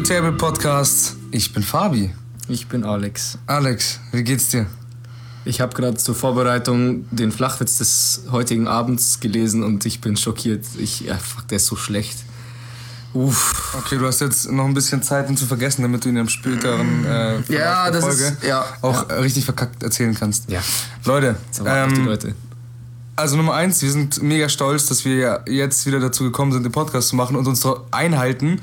Scutable Podcast. Ich bin Fabi. Ich bin Alex. Alex, wie geht's dir? Ich habe gerade zur Vorbereitung den Flachwitz des heutigen Abends gelesen und ich bin schockiert. Ich, ja, fuck, der ist so schlecht. Uff. Okay, du hast jetzt noch ein bisschen Zeit, ihn zu vergessen, damit du ihn im späteren äh, ja, das Folge ist, ja, auch ja. richtig verkackt erzählen kannst. Ja. Leute, ähm, die Leute. Also Nummer eins, wir sind mega stolz, dass wir jetzt wieder dazu gekommen sind, den Podcast zu machen und uns einhalten,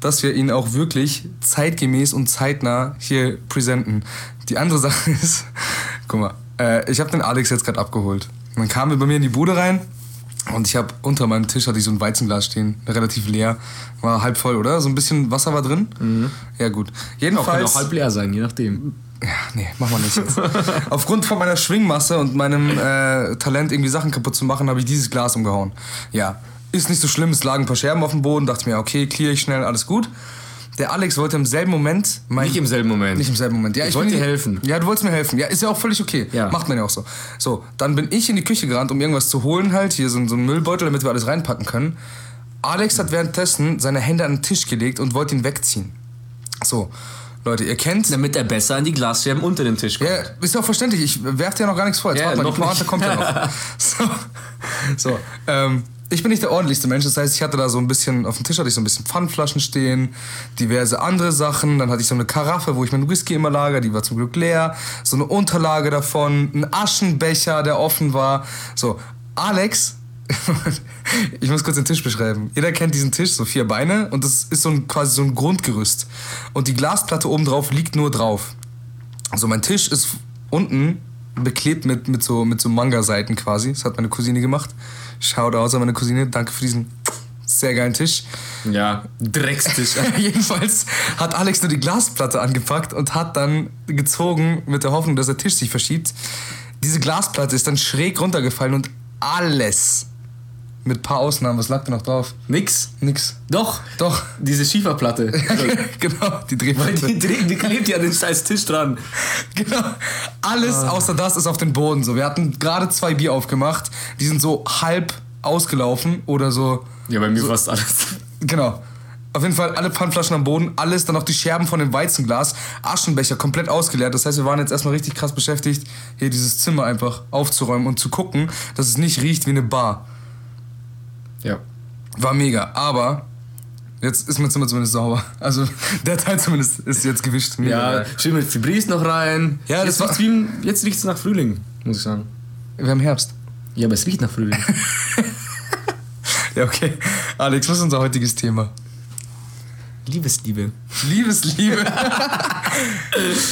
dass wir ihn auch wirklich zeitgemäß und zeitnah hier präsenten. Die andere Sache ist, guck mal, äh, ich habe den Alex jetzt gerade abgeholt. dann kamen wir bei mir in die Bude rein und ich habe unter meinem Tisch hatte ich so ein Weizenglas stehen, relativ leer, war halb voll, oder? So ein bisschen Wasser war drin. Mhm. Ja gut. Jedenfalls. Auch kann auch halb leer sein, je nachdem. Ja, nee, machen wir nicht jetzt. Aufgrund von meiner Schwingmasse und meinem äh, Talent, irgendwie Sachen kaputt zu machen, habe ich dieses Glas umgehauen. Ja, ist nicht so schlimm, es lagen ein paar Scherben auf dem Boden, dachte mir, okay, clear ich schnell, alles gut. Der Alex wollte im selben Moment. Mein, nicht im selben Moment. Nicht im selben Moment. Ja, ich, ich wollte dir helfen. Ja, du wolltest mir helfen. Ja, ist ja auch völlig okay. Ja. Macht man ja auch so. So, dann bin ich in die Küche gerannt, um irgendwas zu holen, halt. Hier so, so einen Müllbeutel, damit wir alles reinpacken können. Alex hat währenddessen seine Hände an den Tisch gelegt und wollte ihn wegziehen. So. Leute, ihr kennt. Damit er besser an die Glasscherben unter dem Tisch kommt. Ja, ist ja auch verständlich. Ich werfe dir ja noch gar nichts vor. Jetzt ja, warte mal, die Pointe kommt ja noch. So. so ähm, ich bin nicht der ordentlichste Mensch. Das heißt, ich hatte da so ein bisschen, auf dem Tisch hatte ich so ein bisschen Pfandflaschen stehen, diverse andere Sachen. Dann hatte ich so eine Karaffe, wo ich meinen Whisky immer lager, die war zum Glück leer. So eine Unterlage davon, ein Aschenbecher, der offen war. So, Alex, ich muss kurz den Tisch beschreiben. Jeder kennt diesen Tisch, so vier Beine und das ist so ein, quasi so ein Grundgerüst. Und die Glasplatte oben drauf liegt nur drauf. Also mein Tisch ist unten beklebt mit, mit so, mit so Manga-Seiten quasi. Das hat meine Cousine gemacht. Schaut aus an meine Cousine. Danke für diesen sehr geilen Tisch. Ja, Dreckstisch. Jedenfalls hat Alex nur die Glasplatte angepackt und hat dann gezogen mit der Hoffnung, dass der Tisch sich verschiebt. Diese Glasplatte ist dann schräg runtergefallen und alles, mit ein paar Ausnahmen, was lag da noch drauf? Nix. Nix. Doch. Doch. Diese Schieferplatte. genau, die Drehplatte. Weil die, die, die klebt ja an den scheiß Tisch dran. Genau. Alles ah. außer das ist auf den Boden so. Wir hatten gerade zwei Bier aufgemacht. Die sind so halb ausgelaufen oder so. Ja, bei mir so, fast alles. Genau. Auf jeden Fall alle Pfandflaschen am Boden, alles, dann noch die Scherben von dem Weizenglas, Aschenbecher komplett ausgeleert. Das heißt, wir waren jetzt erstmal richtig krass beschäftigt, hier dieses Zimmer einfach aufzuräumen und zu gucken, dass es nicht riecht wie eine Bar. Ja. War mega, aber jetzt ist mein Zimmer zumindest sauber. Also der Teil zumindest ist jetzt gewischt. Ja, schön mit Fibris noch rein. Ja, jetzt das riecht jetzt riecht es nach Frühling, muss ich sagen. Wir haben Herbst. Ja, aber es riecht nach Frühling. ja, okay. Alex, was ist unser heutiges Thema? Liebesliebe. Liebesliebe.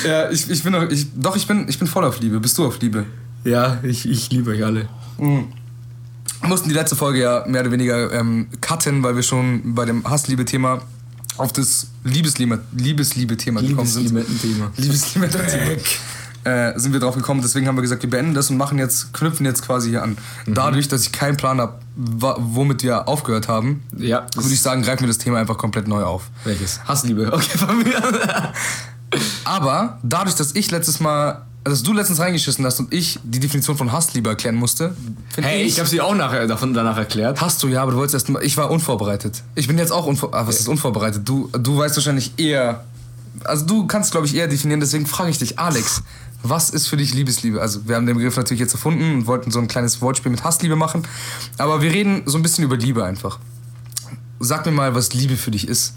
ja, ich, ich bin doch, ich, doch, ich bin, ich bin voll auf Liebe. Bist du auf Liebe? Ja, ich, ich liebe euch alle. Mhm. Mussten die letzte Folge ja mehr oder weniger ähm, cutten, weil wir schon bei dem Hassliebe-Thema auf das Liebesliebe-Thema Liebesliebe gekommen sind. Liebesliebe-Thema. Liebesliebe-Thema. Äh, sind wir drauf gekommen. Deswegen haben wir gesagt, wir beenden das und machen jetzt, knüpfen jetzt quasi hier an. Mhm. Dadurch, dass ich keinen Plan habe, womit wir aufgehört haben, ja, würde ich sagen, greifen wir das Thema einfach komplett neu auf. Welches? Hassliebe. Okay, von mir. Aber dadurch, dass ich letztes Mal dass du letztens reingeschissen hast und ich die Definition von Hassliebe erklären musste. Hey, ich, ich habe sie auch nachher, davon, danach erklärt. Hast du ja, aber du wolltest erst mal. Ich war unvorbereitet. Ich bin jetzt auch unvorbereitet. Ah, was ist unvorbereitet? Du, du weißt wahrscheinlich eher. Also du kannst, glaube ich, eher definieren, deswegen frage ich dich, Alex, was ist für dich Liebesliebe? Also wir haben den Begriff natürlich jetzt erfunden und wollten so ein kleines Wortspiel mit Hassliebe machen. Aber wir reden so ein bisschen über Liebe einfach. Sag mir mal, was Liebe für dich ist.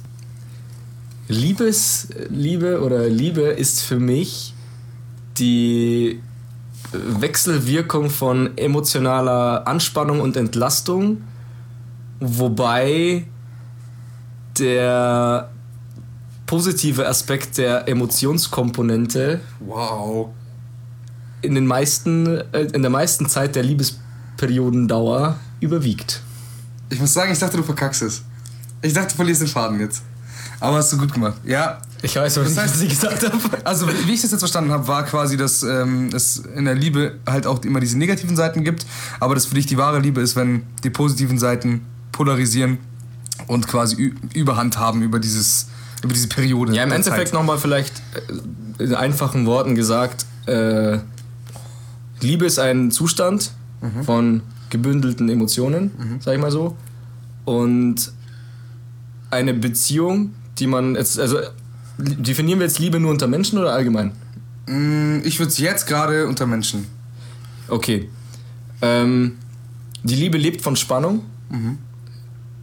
Liebesliebe oder Liebe ist für mich die Wechselwirkung von emotionaler Anspannung und Entlastung, wobei der positive Aspekt der Emotionskomponente wow. in, den meisten, äh, in der meisten Zeit der Liebesperiodendauer überwiegt. Ich muss sagen, ich dachte, du verkackst es. Ich dachte, du verlierst den Faden jetzt. Aber hast du gut gemacht. Ja. Ich weiß, was, das heißt, ich gesagt habe. Also, wie ich das jetzt verstanden habe, war quasi, dass ähm, es in der Liebe halt auch immer diese negativen Seiten gibt, aber dass für dich die wahre Liebe ist, wenn die positiven Seiten polarisieren und quasi Überhand haben über dieses über diese Periode. Ja, im Endeffekt nochmal vielleicht äh, in einfachen Worten gesagt, äh, Liebe ist ein Zustand mhm. von gebündelten Emotionen, mhm. sag ich mal so. Und eine Beziehung die man jetzt, also definieren wir jetzt Liebe nur unter Menschen oder allgemein? Mm, Ich würde es jetzt gerade unter Menschen. Okay. Ähm, die Liebe lebt von Spannung.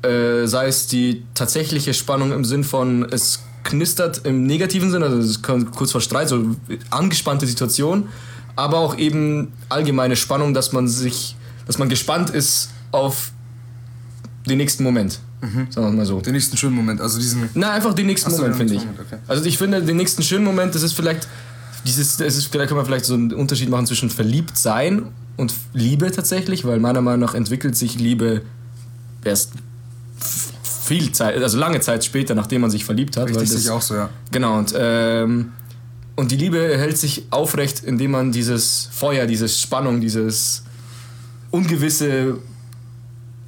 Äh, sei es die tatsächliche Spannung im Sinn von, es knistert im negativen Sinn, also es kommt kurz vor Streit, so angespannte Situation, aber auch eben allgemeine Spannung, dass man sich, dass man gespannt ist auf den nächsten Moment. Sagen wir mal so. Den nächsten schönen Moment. Also diesen. Na, einfach den nächsten Ach so, Moment, finde ich. Moment, okay. Also ich finde, den nächsten schönen Moment, das ist vielleicht, dieses, das ist, da kann man vielleicht so einen Unterschied machen zwischen verliebt sein und Liebe tatsächlich, weil meiner Meinung nach entwickelt sich Liebe erst viel Zeit, also lange Zeit später, nachdem man sich verliebt hat. weil Richtig, das, sehe ich auch so, ja. Genau, und, ähm, und die Liebe hält sich aufrecht, indem man dieses Feuer, diese Spannung, dieses Ungewisse,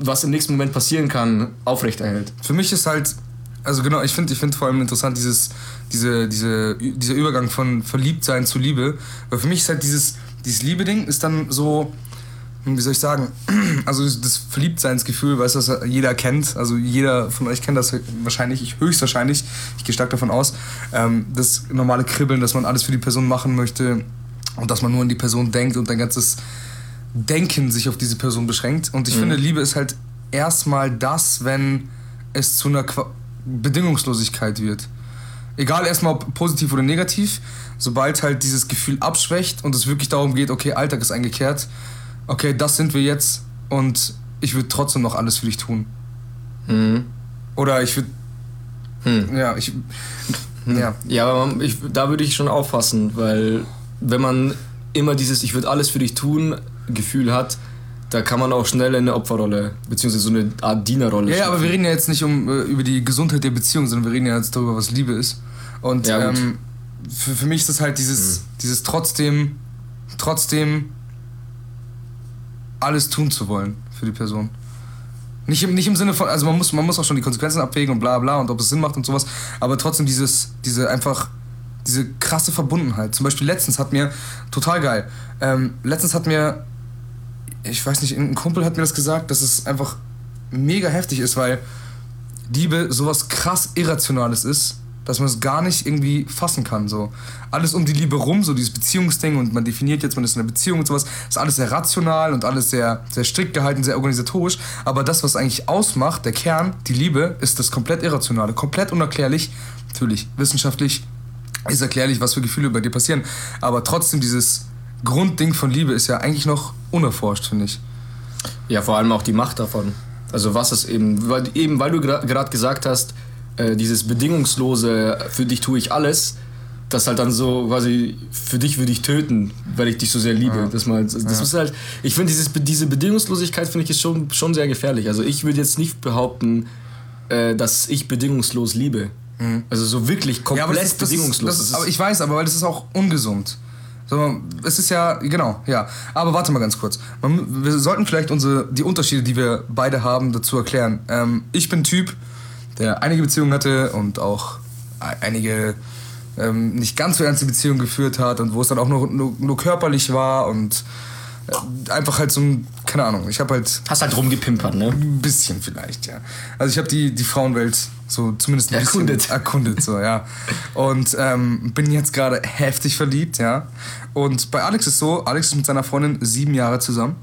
was im nächsten Moment passieren kann, aufrechterhält. Für mich ist halt, also genau, ich finde ich find vor allem interessant dieses, diese, diese, dieser Übergang von Verliebtsein zu Liebe. Weil für mich ist halt dieses, dieses Liebe-Ding ist dann so, hm, wie soll ich sagen, also das- Verliebtseinsgefühl, weißt du, das jeder kennt. Also jeder von euch kennt das wahrscheinlich, ich höchstwahrscheinlich, ich gehe stark davon aus. Ähm, das normale Kribbeln, dass man alles für die Person machen möchte und dass man nur an die Person denkt und dein ganzes Denken sich auf diese Person beschränkt. Und ich finde, Liebe ist halt erstmal das, wenn es zu einer Qua Bedingungslosigkeit wird. Egal erstmal ob positiv oder negativ, sobald halt dieses Gefühl abschwächt und es wirklich darum geht, okay, Alltag ist eingekehrt, okay, das sind wir jetzt und ich würde trotzdem noch alles für dich tun. Mhm. Oder ich würde, Hm. ja, ich, ja. Ja, aber ich, da würde ich schon aufpassen, weil wenn man immer dieses Ich würde alles für dich tun Gefühl hat, da kann man auch schnell in eine Opferrolle, beziehungsweise so eine Art Dienerrolle Ja, ja, aber wir reden ja jetzt nicht um äh, über die Gesundheit der Beziehung, sondern wir reden ja jetzt darüber, was Liebe ist. Und Ja, ähm, für, für mich ist es halt dieses, dieses trotzdem, trotzdem alles tun zu wollen für die Person. Nicht im, nicht im Sinne von, also man muss, man muss auch schon die Konsequenzen abwägen und bla bla und ob es Sinn macht und sowas, aber trotzdem dieses, diese einfach, diese krasse Verbundenheit. Zum Beispiel letztens hat mir, total geil, ähm, letztens hat mir, ich weiß nicht, ein Kumpel hat mir das gesagt, dass es einfach mega heftig ist, weil Liebe sowas krass Irrationales ist, dass man es gar nicht irgendwie fassen kann. So. Alles um die Liebe rum, so dieses Beziehungsding und man definiert jetzt, man ist in einer Beziehung und sowas, ist alles sehr rational und alles sehr, sehr strikt gehalten, sehr organisatorisch. Aber das, was eigentlich ausmacht, der Kern, die Liebe, ist das komplett Irrationale, komplett unerklärlich. Natürlich, wissenschaftlich ist erklärlich, was für Gefühle bei dir passieren. Aber trotzdem, dieses Grundding von Liebe ist ja eigentlich noch unerforscht, finde ich. Ja, vor allem auch die Macht davon. Also was es eben, weil, eben weil du gerade gesagt hast, äh, dieses bedingungslose, für dich tue ich alles, das halt dann so quasi, für dich würde ich töten, weil ich dich so sehr liebe. Das, mal, das ist halt, ich finde diese Bedingungslosigkeit finde ich ist schon, schon sehr gefährlich. Also ich würde jetzt nicht behaupten, äh, dass ich bedingungslos liebe. Also so wirklich komplett aber das bedingungslos. Ist, das ist- aber ich weiß, aber weil das ist auch ungesund. So, es ist ja, genau, ja. Aber warte mal ganz kurz. Man, wir sollten vielleicht unsere, die Unterschiede, die wir beide haben, dazu erklären. Ähm, ich bin Typ, der einige Beziehungen hatte und auch einige ähm, nicht ganz so ernste Beziehungen geführt hat und wo es dann auch nur, nur, nur körperlich war und einfach halt so ein, keine Ahnung, ich habe halt Hast halt rumgepimpert, ne? ein bisschen vielleicht, ja. Also ich habe die, die Frauenwelt so zumindest ein Erkundet. bisschen erkundet, so, ja. Und ähm, bin jetzt gerade heftig verliebt, ja. Und bei Alex ist so, Alex ist mit seiner Freundin sieben Jahre zusammen.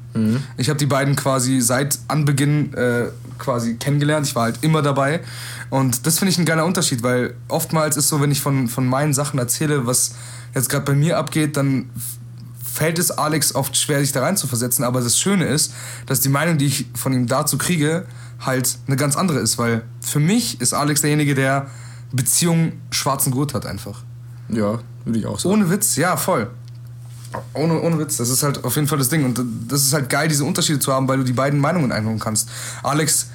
Ich habe die beiden quasi seit Anbeginn äh, quasi kennengelernt. Ich war halt immer dabei. Und das finde ich ein geiler Unterschied, weil oftmals ist so, wenn ich von, von meinen Sachen erzähle, was jetzt gerade bei mir abgeht, dann fällt es Alex oft schwer, sich da rein zu versetzen. Aber das Schöne ist, dass die Meinung, die ich von ihm dazu kriege, halt eine ganz andere ist. Weil für mich ist Alex derjenige, der Beziehungen schwarzen Gurt hat einfach. Ja, würde ich auch sagen. Ohne Witz, ja, voll. Ohne, ohne Witz, das ist halt auf jeden Fall das Ding. Und das ist halt geil, diese Unterschiede zu haben, weil du die beiden Meinungen einholen kannst. Alex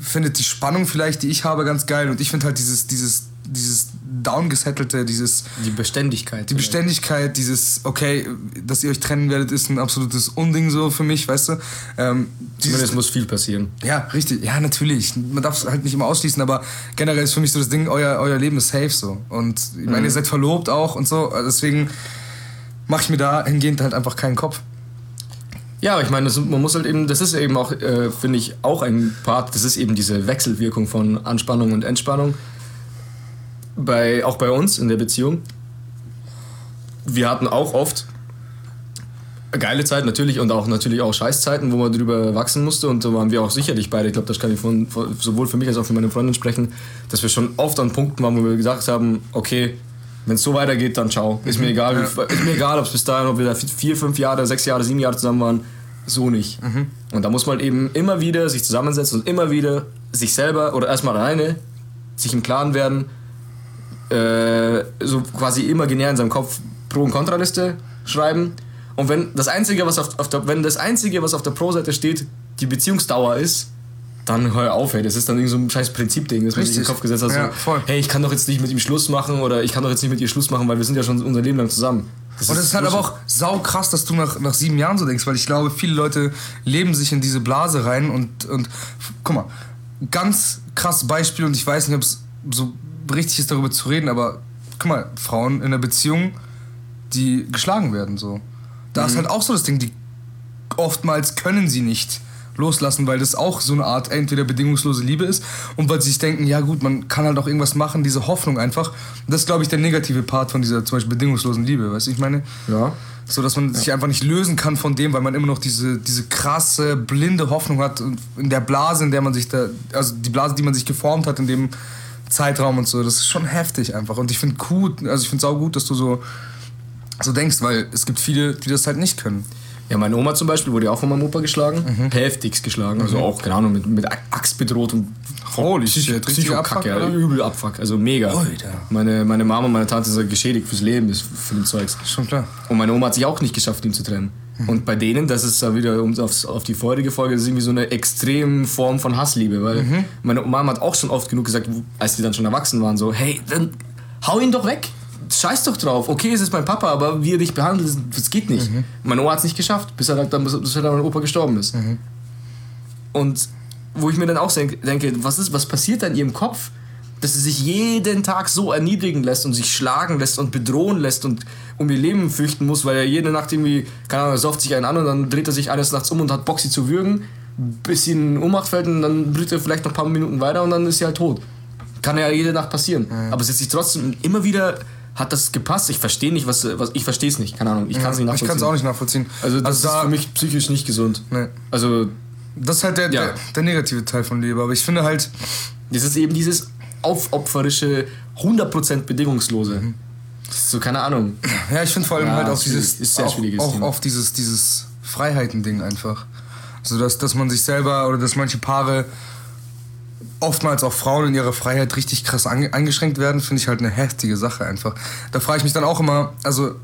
findet die Spannung vielleicht, die ich habe, ganz geil. Und ich finde halt dieses, dieses, dieses downgesettelte, dieses, Die Beständigkeit. die Beständigkeit, dieses, okay, dass ihr euch trennen werdet, ist ein absolutes Unding so für mich, weißt du? Ähm, Zumindest muss viel passieren. ja, richtig. Ja, natürlich. Man darf es halt nicht immer ausschließen, aber generell ist für mich so das Ding, euer, euer Leben ist safe so. Und ich meine, ihr seid verlobt auch und so. Deswegen mache ich mir da hingehend halt einfach keinen Kopf. Ja, aber ich meine, das, man muss halt eben, das ist eben auch, äh, finde ich, auch ein Part, das ist eben diese Wechselwirkung von Anspannung und Entspannung. Bei, auch bei uns in der Beziehung, wir hatten auch oft geile Zeiten natürlich und auch natürlich auch Scheißzeiten, wo man drüber wachsen musste und da waren wir auch sicherlich beide, ich glaube, das kann ich von, von, sowohl für mich als auch für meine Freundin sprechen, dass wir schon oft an Punkten waren, wo wir gesagt haben, okay, wenn es so weitergeht, dann ciao. Ist mir egal, ja. ist mir egal, ob es bis dahin, ob wir da vier, fünf Jahre, sechs Jahre, sieben Jahre zusammen waren, so nicht. Mhm. Und da muss man eben immer wieder sich zusammensetzen und immer wieder sich selber oder erstmal alleine sich im Klaren werden, äh, so quasi imaginär in seinem Kopf Pro- und Kontraliste schreiben. Und wenn das Einzige, was auf, auf der, wenn das Einzige, was auf der Pro-Seite steht, die Beziehungsdauer ist, dann hör auf, ey. Das ist dann irgend so ein scheiß Prinzipding, das man sich in den Kopf gesetzt hat. So, ja, hey, ich kann doch jetzt nicht mit ihm Schluss machen oder ich kann doch jetzt nicht mit ihr Schluss machen, weil wir sind ja schon unser Leben lang zusammen. Das und es ist halt aber auch sau krass, dass du nach, nach sieben Jahren so denkst, weil ich glaube, viele Leute leben sich in diese Blase rein und, und guck mal, ganz krass Beispiel und ich weiß nicht, ob es so richtig ist, darüber zu reden, aber guck mal, Frauen in einer Beziehung, die geschlagen werden, so. Da mhm. ist halt auch so das Ding, die oftmals können sie nicht loslassen, weil das auch so eine Art entweder bedingungslose Liebe ist und weil sie sich denken, ja gut, man kann halt auch irgendwas machen, diese Hoffnung einfach. Das ist, glaube ich, der negative Part von dieser zum Beispiel bedingungslosen Liebe, weißt du, ich meine? Ja. So, dass man ja. sich einfach nicht lösen kann von dem, weil man immer noch diese, diese krasse, blinde Hoffnung hat in der Blase, in der man sich da, also die Blase, die man sich geformt hat in dem Zeitraum und so. Das ist schon heftig einfach. Und ich finde gut, also ich finde es auch gut, dass du so, so denkst, weil es gibt viele, die das halt nicht können. Ja, meine Oma zum Beispiel wurde auch von meinem Opa geschlagen. Mhm. Heftigst geschlagen. Also mhm. auch, keine Ahnung, mit, mit Axt bedroht und Holy shit, Psycho-Kacke, ja, übel Abfuck, also mega. Alter. Meine, meine Mama und meine Tante sind geschädigt fürs Leben, für den Zeugs. Schon klar. Und meine Oma hat sich auch nicht geschafft, ihn zu trennen. Mhm. Und bei denen, das ist da wieder, um aufs, auf die vorherige Folge, das ist irgendwie so eine extreme Form von Hassliebe, weil mhm. meine Mama hat auch schon oft genug gesagt, als die dann schon erwachsen waren, so, hey, dann hau ihn doch weg scheiß doch drauf. Okay, es ist mein Papa, aber wie er dich behandelt, das geht nicht. Mhm. Mein Opa hat es nicht geschafft, bis er dann, bis er dann mein Opa gestorben ist. Mhm. Und wo ich mir dann auch denke, was, ist, was passiert da in ihrem Kopf, dass sie sich jeden Tag so erniedrigen lässt und sich schlagen lässt und bedrohen lässt und um ihr Leben fürchten muss, weil er jede Nacht irgendwie, keine Ahnung, er sauft sich einen an und dann dreht er sich eines Nachts um und hat Bock, sie zu würgen, bis sie in Ohnmacht fällt und dann brüllt er vielleicht noch ein paar Minuten weiter und dann ist sie halt tot. Kann ja jede Nacht passieren. Mhm. Aber es ist sich trotzdem immer wieder hat das gepasst? Ich verstehe nicht, was, was ich verstehe es nicht, keine Ahnung. Ich kann es nicht nachvollziehen. Ich kann es auch nicht nachvollziehen. Also das also da, ist für mich psychisch nicht gesund. Nee. Also das ist halt der, ja. der, der, negative Teil von Liebe, aber ich finde halt das ist eben dieses aufopferische 100% bedingungslose. Mhm. So keine Ahnung. Ja, ich finde vor allem ja, halt auch dieses ist sehr auch, auch auf dieses dieses Freiheiten-Ding einfach. Also dass, dass man sich selber oder dass manche Paare oftmals auch Frauen in ihrer Freiheit richtig krass eingeschränkt werden, finde ich halt eine heftige Sache einfach. Da frage ich mich dann auch immer, also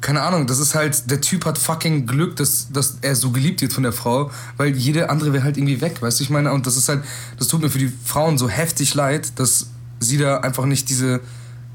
keine Ahnung, das ist halt, der Typ hat fucking Glück, dass, dass er so geliebt wird von der Frau, weil jede andere wäre halt irgendwie weg, weißt du, ich meine, und das ist halt, das tut mir für die Frauen so heftig leid, dass sie da einfach nicht diese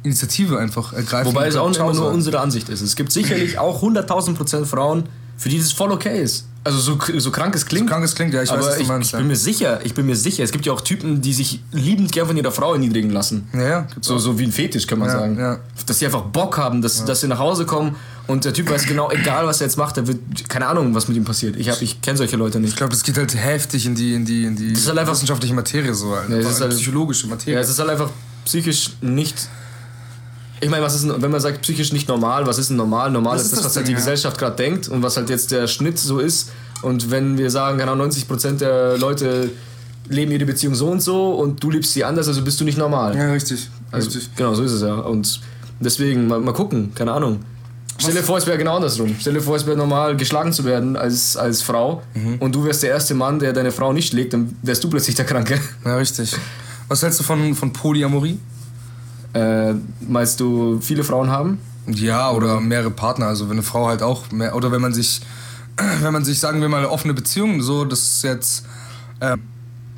Initiative einfach ergreifen. Wobei es auch nicht immer nur unsere Ansicht ist. Es gibt sicherlich auch 100.000 Prozent Frauen, für die das voll okay ist. Also so, so krank es klingt. So krank es klingt, ja, ich aber weiß, was du meinst. Ich, ich bin mir sicher, ich bin mir sicher, es gibt ja auch Typen, die sich liebend gern von ihrer Frau erniedrigen lassen. Ja, ja. So, so wie ein Fetisch, kann man ja, sagen. Ja. Dass sie einfach Bock haben, dass, ja. dass sie nach Hause kommen und der Typ weiß genau, egal was er jetzt macht, der wird, keine Ahnung, was mit ihm passiert. Ich, ich kenne solche Leute nicht. Ich glaube, das geht halt heftig in die, in die, in die das ist halt einfach, wissenschaftliche Materie so. Halt. Ja, das ist halt, psychologische Materie. Ja, es ist halt einfach psychisch nicht ich meine, was ist wenn man sagt psychisch nicht normal, was ist denn normal? Normal ist, ist das, was halt die ja. Gesellschaft gerade denkt und was halt jetzt der Schnitt so ist. Und wenn wir sagen, genau 90% der Leute leben ihre Beziehung so und so und du liebst sie anders, also bist du nicht normal. Ja, richtig. Also, richtig. Genau, so ist es ja. Und deswegen, mal, mal gucken, keine Ahnung. Stell dir vor, es wäre genau andersrum. Stell dir vor, es wäre normal, geschlagen zu werden als, als Frau mhm. und du wärst der erste Mann, der deine Frau nicht schlägt, dann wärst du plötzlich der Kranke. Ja, richtig. Was hältst du von, von Polyamorie? Äh, meinst du, viele Frauen haben? Ja, oder mehrere Partner. Also wenn eine Frau halt auch mehr, oder wenn man sich wenn man sich, sagen wir mal, eine offene Beziehung, so, das ist jetzt, äh,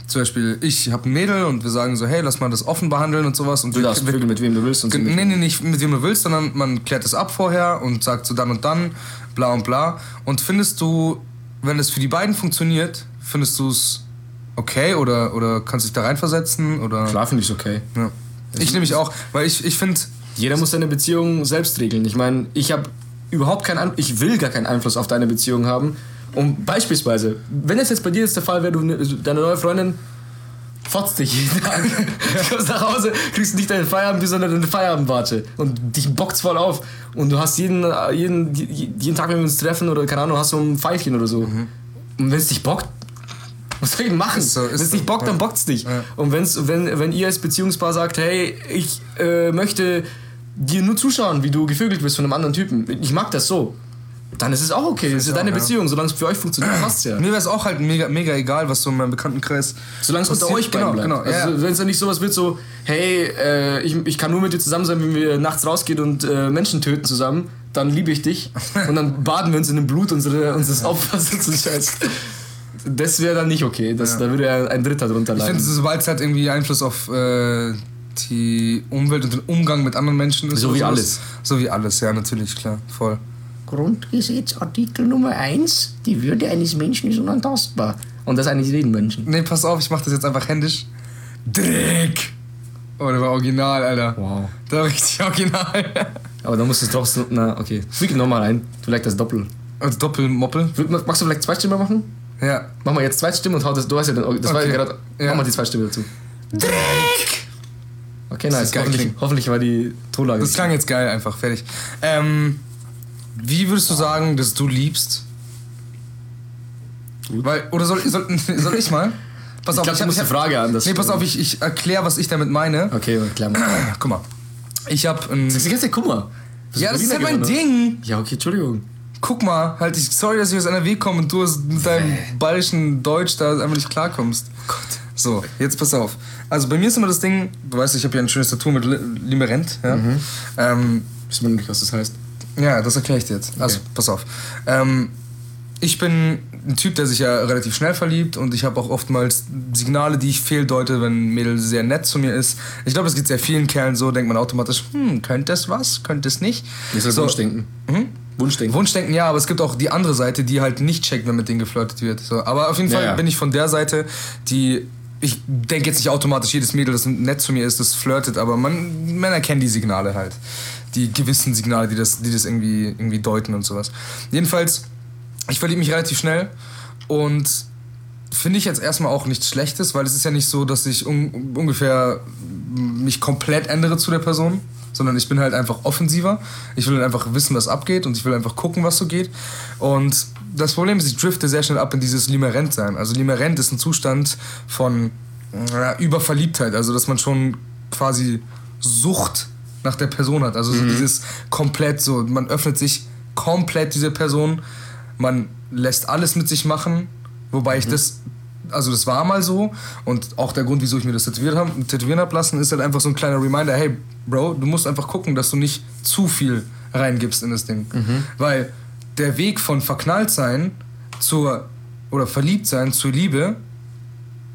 zum Beispiel, ich habe ein Mädel und wir sagen so, hey, lass mal das offen behandeln und sowas. Und du darfst wir, mit wem du willst. Und so nee, nee, nicht mit wem du willst, sondern man klärt es ab vorher und sagt so dann und dann, bla und bla. Und findest du, wenn es für die beiden funktioniert, findest du es okay oder, oder kannst du dich da reinversetzen? Oder? Klar finde ich es okay. Ja. Ich nämlich auch, weil ich, ich finde... Jeder muss seine Beziehung selbst regeln. Ich meine, ich habe überhaupt keinen ich will gar keinen Einfluss auf deine Beziehung haben. Und beispielsweise, wenn es jetzt bei dir jetzt der Fall wäre, du, ne, deine neue Freundin fotzt dich jeden Tag. du kommst nach Hause, kriegst nicht deinen Feierabend, sondern deine Feierabendwatsche. Und dich bockt's voll auf. Und du hast jeden, jeden, jeden Tag, wenn wir uns treffen oder keine Ahnung, hast du ein Pfeilchen oder so. Und wenn es dich bockt, was soll ich machen? So, wenn es so, dich bockt, dann ja. bockt's dich. Ja. Und wenn's, wenn, wenn ihr als Beziehungspaar sagt, hey, ich äh, möchte dir nur zuschauen, wie du gevögelt wirst von einem anderen Typen, ich mag das so, dann ist es auch okay. Das ist ja deine ja. Beziehung. Solange es für euch funktioniert, passt's ja. Mir wäre es auch halt mega, mega egal, was so in meinem Bekanntenkreis. Solange es unter euch Genau, bleibt. genau. Also, ja. Wenn es dann nicht sowas wird, so, hey, äh, ich, ich kann nur mit dir zusammen sein, wenn wir nachts rausgehen und äh, Menschen töten zusammen, dann liebe ich dich. und dann baden wir uns in dem Blut unsere, unseres Opfers und so Scheiß. Das wäre dann nicht okay. Das, Da würde ja ein Dritter drunter Ich leiden. finde, sobald es halt irgendwie Einfluss auf äh, die Umwelt und den Umgang mit anderen Menschen ist. So wie alles. So wie alles, ja, natürlich, klar, voll. Grundgesetz, Artikel Nummer 1. Die Würde eines Menschen ist unantastbar. Und das eigentlich jeden Menschen. Nee, pass auf, ich mach das jetzt einfach händisch. Dreck! Oh, der war original, Alter. Wow. Der war richtig original. Aber dann musst du es trotzdem. Na, okay. Ihn nochmal rein. Vielleicht das Doppel. Als Doppelmoppel. Magst du vielleicht zwei Stimmen machen? Ja. Mach mal jetzt zwei Stimmen und hau das. Du hast ja den, Das war ja Okay. gerade. Ja. Mach mal die zwei Stimmen dazu. Dreck! Okay, nice. Hoffentlich, hoffentlich war die Tonlage. Das klang jetzt geil, einfach, fertig. Ähm, wie würdest du sagen, dass du liebst? Weil, oder soll, soll, soll ich mal? Pass Ich glaub, du hab- musst die hab- Frage an, das Nee, pass auf, ich, ich erkläre, was ich damit meine. Okay, klar. Guck mal. Ich hab ein. Das ist die ganze Zeit Kummer. Ja, das ist ja mein Ding. Ja, okay, Entschuldigung. Guck mal, halt, ich, sorry, dass ich aus NRW komme und du mit deinem bayerischen Deutsch da einfach nicht klarkommst. Gott. So, jetzt pass auf. Also bei mir ist immer das Ding, du weißt, ich habe ja ein schönes Tattoo mit Li- Limerent. Ja? Ähm, Wissen wir nicht, was das heißt. Ja, das erkläre ich dir jetzt. Also, pass auf. Ähm, ich bin ein Typ, der sich ja relativ schnell verliebt und ich habe auch oftmals Signale, die ich fehldeute, wenn ein Mädel sehr nett zu mir ist. Ich glaube, es geht sehr vielen Kerlen so, denkt man automatisch, hm, könnte es was, könnte es nicht. Das ist halt so, Wunschdenken. Hm? Wunschdenken. Wunschdenken, ja, aber es gibt auch die andere Seite, die halt nicht checkt, wenn mit denen geflirtet wird. So, aber auf jeden Ja, Fall ja. bin ich von der Seite, die. Ich denke jetzt nicht automatisch, jedes Mädel, das nett zu mir ist, das flirtet, aber man, Männer kennen die Signale halt. Die gewissen Signale, die das, die das irgendwie, irgendwie deuten und sowas. Jedenfalls, ich verliebe mich relativ schnell und finde ich jetzt erstmal auch nichts Schlechtes, weil es ist ja nicht so, dass ich un ungefähr mich komplett ändere zu der Person, sondern ich bin halt einfach offensiver. Ich will halt einfach wissen, was abgeht und ich will einfach gucken, was so geht. Und das Problem ist, ich drifte sehr schnell ab in dieses Limerent sein. Also Limerent ist ein Zustand von ja, Überverliebtheit, also dass man schon quasi Sucht nach der Person hat. Also so dieses komplett so, man öffnet sich komplett dieser Person, man lässt alles mit sich machen, wobei ich das, also das war mal so und auch der Grund, wieso ich mir das tätowiert hab, tätowieren habe lassen, ist halt einfach so ein kleiner Reminder, hey Bro, du musst einfach gucken, dass du nicht zu viel reingibst in das Ding. Weil der Weg von verknallt sein zur, oder verliebt sein zur Liebe,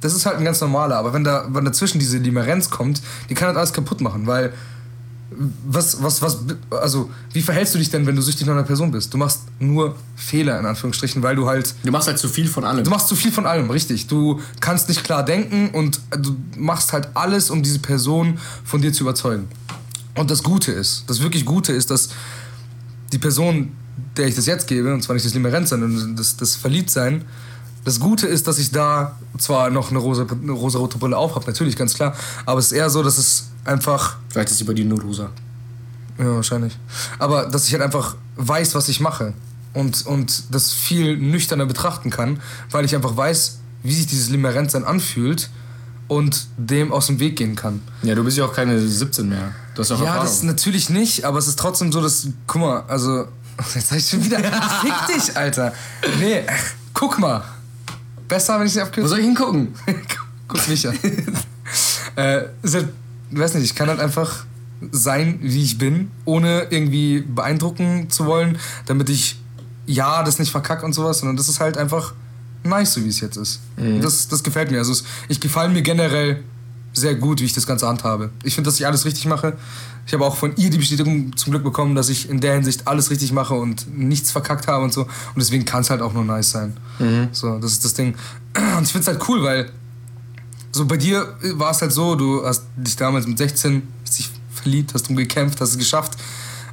das ist halt ein ganz normaler, aber wenn da wenn dazwischen diese Limerenz kommt, die kann halt alles kaputt machen, weil was, was, was, also, wie verhältst du dich denn, wenn du süchtig nach einer Person bist? Du machst nur Fehler, in Anführungsstrichen, weil du halt, Du machst halt zu viel von allem. du machst zu viel von allem, richtig. Du kannst nicht klar denken und du machst halt alles, um diese Person von dir zu überzeugen. Und das Gute ist, das wirklich Gute ist, dass die Person, der ich das jetzt gebe, und zwar nicht das Limerenz, sondern das, das Verliebtsein, das Gute ist, dass ich da zwar noch eine rosa, eine rosa-rote Brille auf habe, natürlich, ganz klar, aber es ist eher so, dass es einfach Vielleicht ist bei dir nur rosa. ja, wahrscheinlich. Aber dass ich halt einfach weiß, was ich mache und, und das viel nüchterner betrachten kann, weil ich einfach weiß, wie sich dieses Limerentsein anfühlt und dem aus dem Weg gehen kann. Ja, du bist ja auch keine 17 mehr. Du hast auch Ja, Erfahrung. das ist natürlich nicht, aber es ist trotzdem so, dass, guck mal, also, jetzt sag ich schon wieder, fick dich, Alter. Nee, ach, guck mal. Besser, wenn ich sie Wo abkürze. soll ich hingucken? Guck mich an. äh, ist halt, weiß nicht, ich kann halt einfach sein, wie ich bin, ohne irgendwie beeindrucken zu wollen, damit ich ja das nicht verkack und sowas, sondern das ist halt einfach nice, so wie es jetzt ist. Das, das gefällt mir. Also es, ich gefalle mir generell sehr gut, wie ich das Ganze handhabe. Ich finde, dass ich alles richtig mache. Ich habe auch von ihr die Bestätigung zum Glück bekommen, dass ich in der Hinsicht alles richtig mache und nichts verkackt habe und so. Und deswegen kann es halt auch nur nice sein. So, das ist das Ding. Und ich finde es halt cool, weil so bei dir war es halt so, du hast dich damals mit 16 hast dich verliebt, hast drum gekämpft, hast es geschafft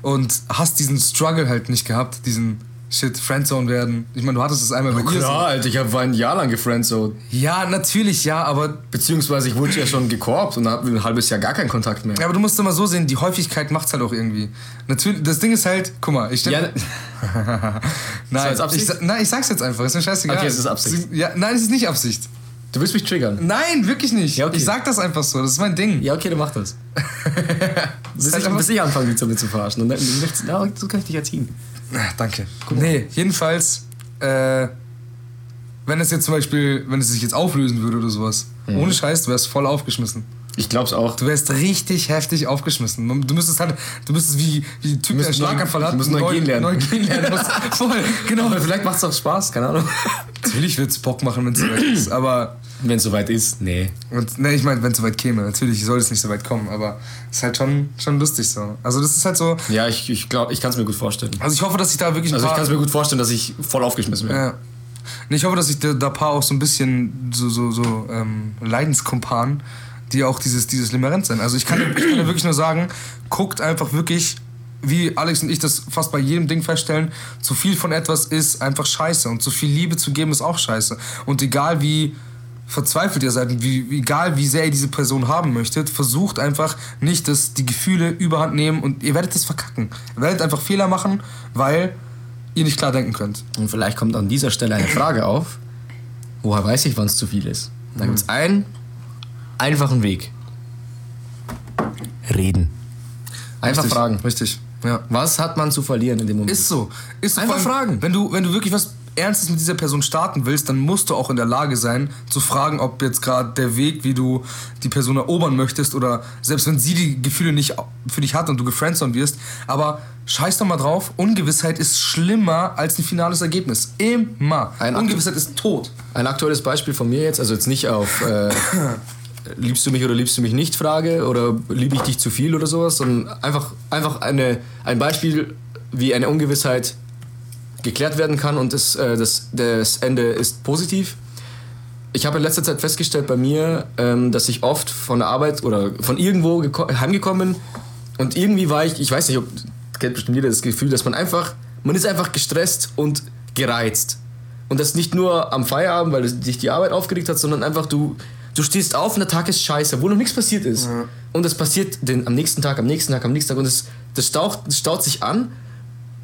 und hast diesen Struggle halt nicht gehabt, diesen shit, Friendzone werden. Ich meine, du hattest es einmal bei ihr. so. Klar, Alter, ich hab- war ein Jahr lang gefriendzoned. Ja, natürlich, ja, aber Beziehungsweise ich wurde ja schon gekorbt und habe ein halbes Jahr gar keinen Kontakt mehr. Ja, aber du musst immer so sehen, die Häufigkeit macht's halt auch irgendwie. Natürlich, das Ding ist halt, guck mal, ich stell, Ja, nein, ich, nein, ich sag's jetzt einfach, ist mir scheißegal. Okay, es ist Absicht. Ja, nein, es ist nicht Absicht. Du willst mich triggern. Nein, wirklich nicht. Ja, okay. Ich sag das einfach so, das ist mein Ding. Ja, okay, dann mach das. bis, ich, bis ich anfange, dich damit zu verarschen. Und dann, na, so kann ich dich erziehen. Ah, Danke. Nee, jedenfalls, äh, wenn es jetzt zum Beispiel, wenn es sich jetzt auflösen würde oder sowas, Mhm. ohne Scheiß, du wärst voll aufgeschmissen. Ich glaub's auch. Du wärst richtig heftig aufgeschmissen. Du müsstest halt, du müsstest wie, wie ein Typ, der einen Schlaganfall hat, neu neu gehen lernen. Neu gehen lernen. Voll, genau. Aber vielleicht macht's auch Spaß, keine Ahnung. Natürlich wird's Bock machen, wenn es soweit ist, aber Wenn es soweit ist, nee. Und, ne, ich meine, wenn es soweit käme, natürlich soll es nicht so weit kommen, aber es ist halt schon, schon lustig so. Also das ist halt so. Ja, ich, ich glaube, ich kann es mir gut vorstellen. Also ich hoffe, dass ich da wirklich Also ich paar. kann es mir gut vorstellen, dass ich voll aufgeschmissen werde. ja. Nee, ich hoffe, dass ich da, da paar auch so ein bisschen so, so, so ähm, Leidenskumpanen, die auch dieses, dieses Limerent sind. Also ich kann, ich kann wirklich nur sagen, guckt einfach wirklich, wie Alex und ich das fast bei jedem Ding feststellen, zu viel von etwas ist einfach scheiße. Und zu viel Liebe zu geben ist auch scheiße. Und egal wie verzweifelt ihr seid wie- egal wie sehr ihr diese Person haben möchtet, versucht einfach nicht, dass die Gefühle überhand nehmen und ihr werdet das verkacken. Ihr werdet einfach Fehler machen, weil ihr nicht klar denken könnt. Und vielleicht kommt an dieser Stelle eine Frage auf. Woher weiß ich, wann es zu viel ist? Da gibt es einen einfachen Weg. Reden. Einfach Richtig, fragen. Richtig. Ja. Was hat man zu verlieren in dem Moment? Ist so. Ist so. Einfach allem, fragen. Wenn du, wenn du wirklich was Ernstes mit dieser Person starten willst, dann musst du auch in der Lage sein, zu fragen, ob jetzt gerade der Weg, wie du die Person erobern möchtest, oder selbst wenn sie die Gefühle nicht für dich hat und du gefriendzoned wirst, aber scheiß doch mal drauf, Ungewissheit ist schlimmer als ein finales Ergebnis. Immer. Ein Ungewissheit ist tot. Ein aktuelles Beispiel von mir jetzt, also jetzt nicht auf äh, liebst du mich oder liebst du mich nicht Frage oder liebe ich dich zu viel oder sowas, sondern einfach, einfach eine, ein Beispiel, wie eine Ungewissheit geklärt werden kann und das, äh, das, das Ende ist positiv. Ich habe in letzter Zeit festgestellt bei mir, ähm, dass ich oft von der Arbeit oder von irgendwo geko- heimgekommen bin und irgendwie war ich, ich weiß nicht, ob kennt bestimmt jeder das Gefühl, dass man einfach, man ist einfach gestresst und gereizt. Und das nicht nur am Feierabend, weil dich die Arbeit aufgeregt hat, sondern einfach du, du stehst auf und der Tag ist scheiße, wo noch nichts passiert ist. Und das passiert den, am nächsten Tag, am nächsten Tag, am nächsten Tag und das, das, staucht, das staut sich an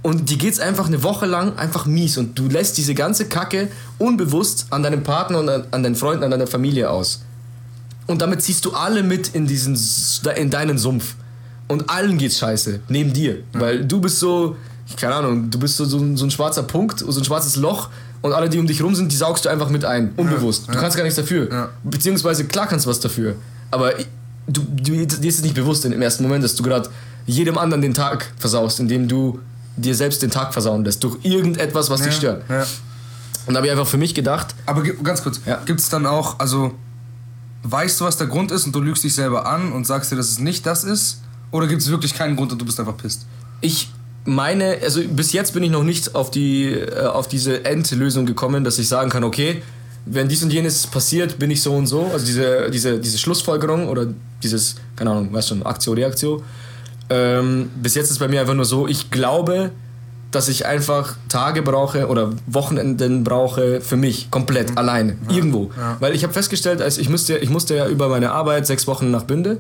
und dir geht's einfach eine Woche lang einfach mies und du lässt diese ganze Kacke unbewusst an deinem Partner und an, an deinen Freunden, an deiner Familie aus. Und damit ziehst du alle mit in diesen in deinen Sumpf. Und allen geht's scheiße, neben dir. Weil du bist so, ich- keine Ahnung, du bist so, so, so ein schwarzer Punkt, so ein schwarzes Loch und alle, die um dich rum sind, die saugst du einfach mit ein. Unbewusst. Du kannst gar nichts dafür. Ja. Beziehungsweise, klar kannst du was dafür. Aber du, du, dir ist es nicht bewusst im ersten Moment, dass du gerade jedem anderen den Tag versaust, indem du dir selbst den Tag versauen lässt. Durch irgendetwas, was dich stört. Ja. Und da habe ich einfach für mich gedacht, Aber ganz kurz, Ja. gibt es dann auch, also weißt du, was der Grund ist und du lügst dich selber an und sagst dir, dass es nicht das ist? Oder gibt es wirklich keinen Grund und du bist einfach pisst? ich meine, also bis jetzt bin ich noch nicht auf, die, äh, auf diese Endlösung gekommen, dass ich sagen kann, okay, wenn dies und jenes passiert, bin ich so und so. Also diese, diese, diese Schlussfolgerung oder dieses, keine Ahnung, weißt schon, Aktio, Reaktio. Ähm, bis jetzt ist bei mir einfach nur so, ich glaube, dass ich einfach Tage brauche oder Wochenenden brauche für mich, komplett, alleine, irgendwo. Weil ich habe festgestellt, als ich, musste, ich musste ja über meine Arbeit sechs Wochen nach Bünde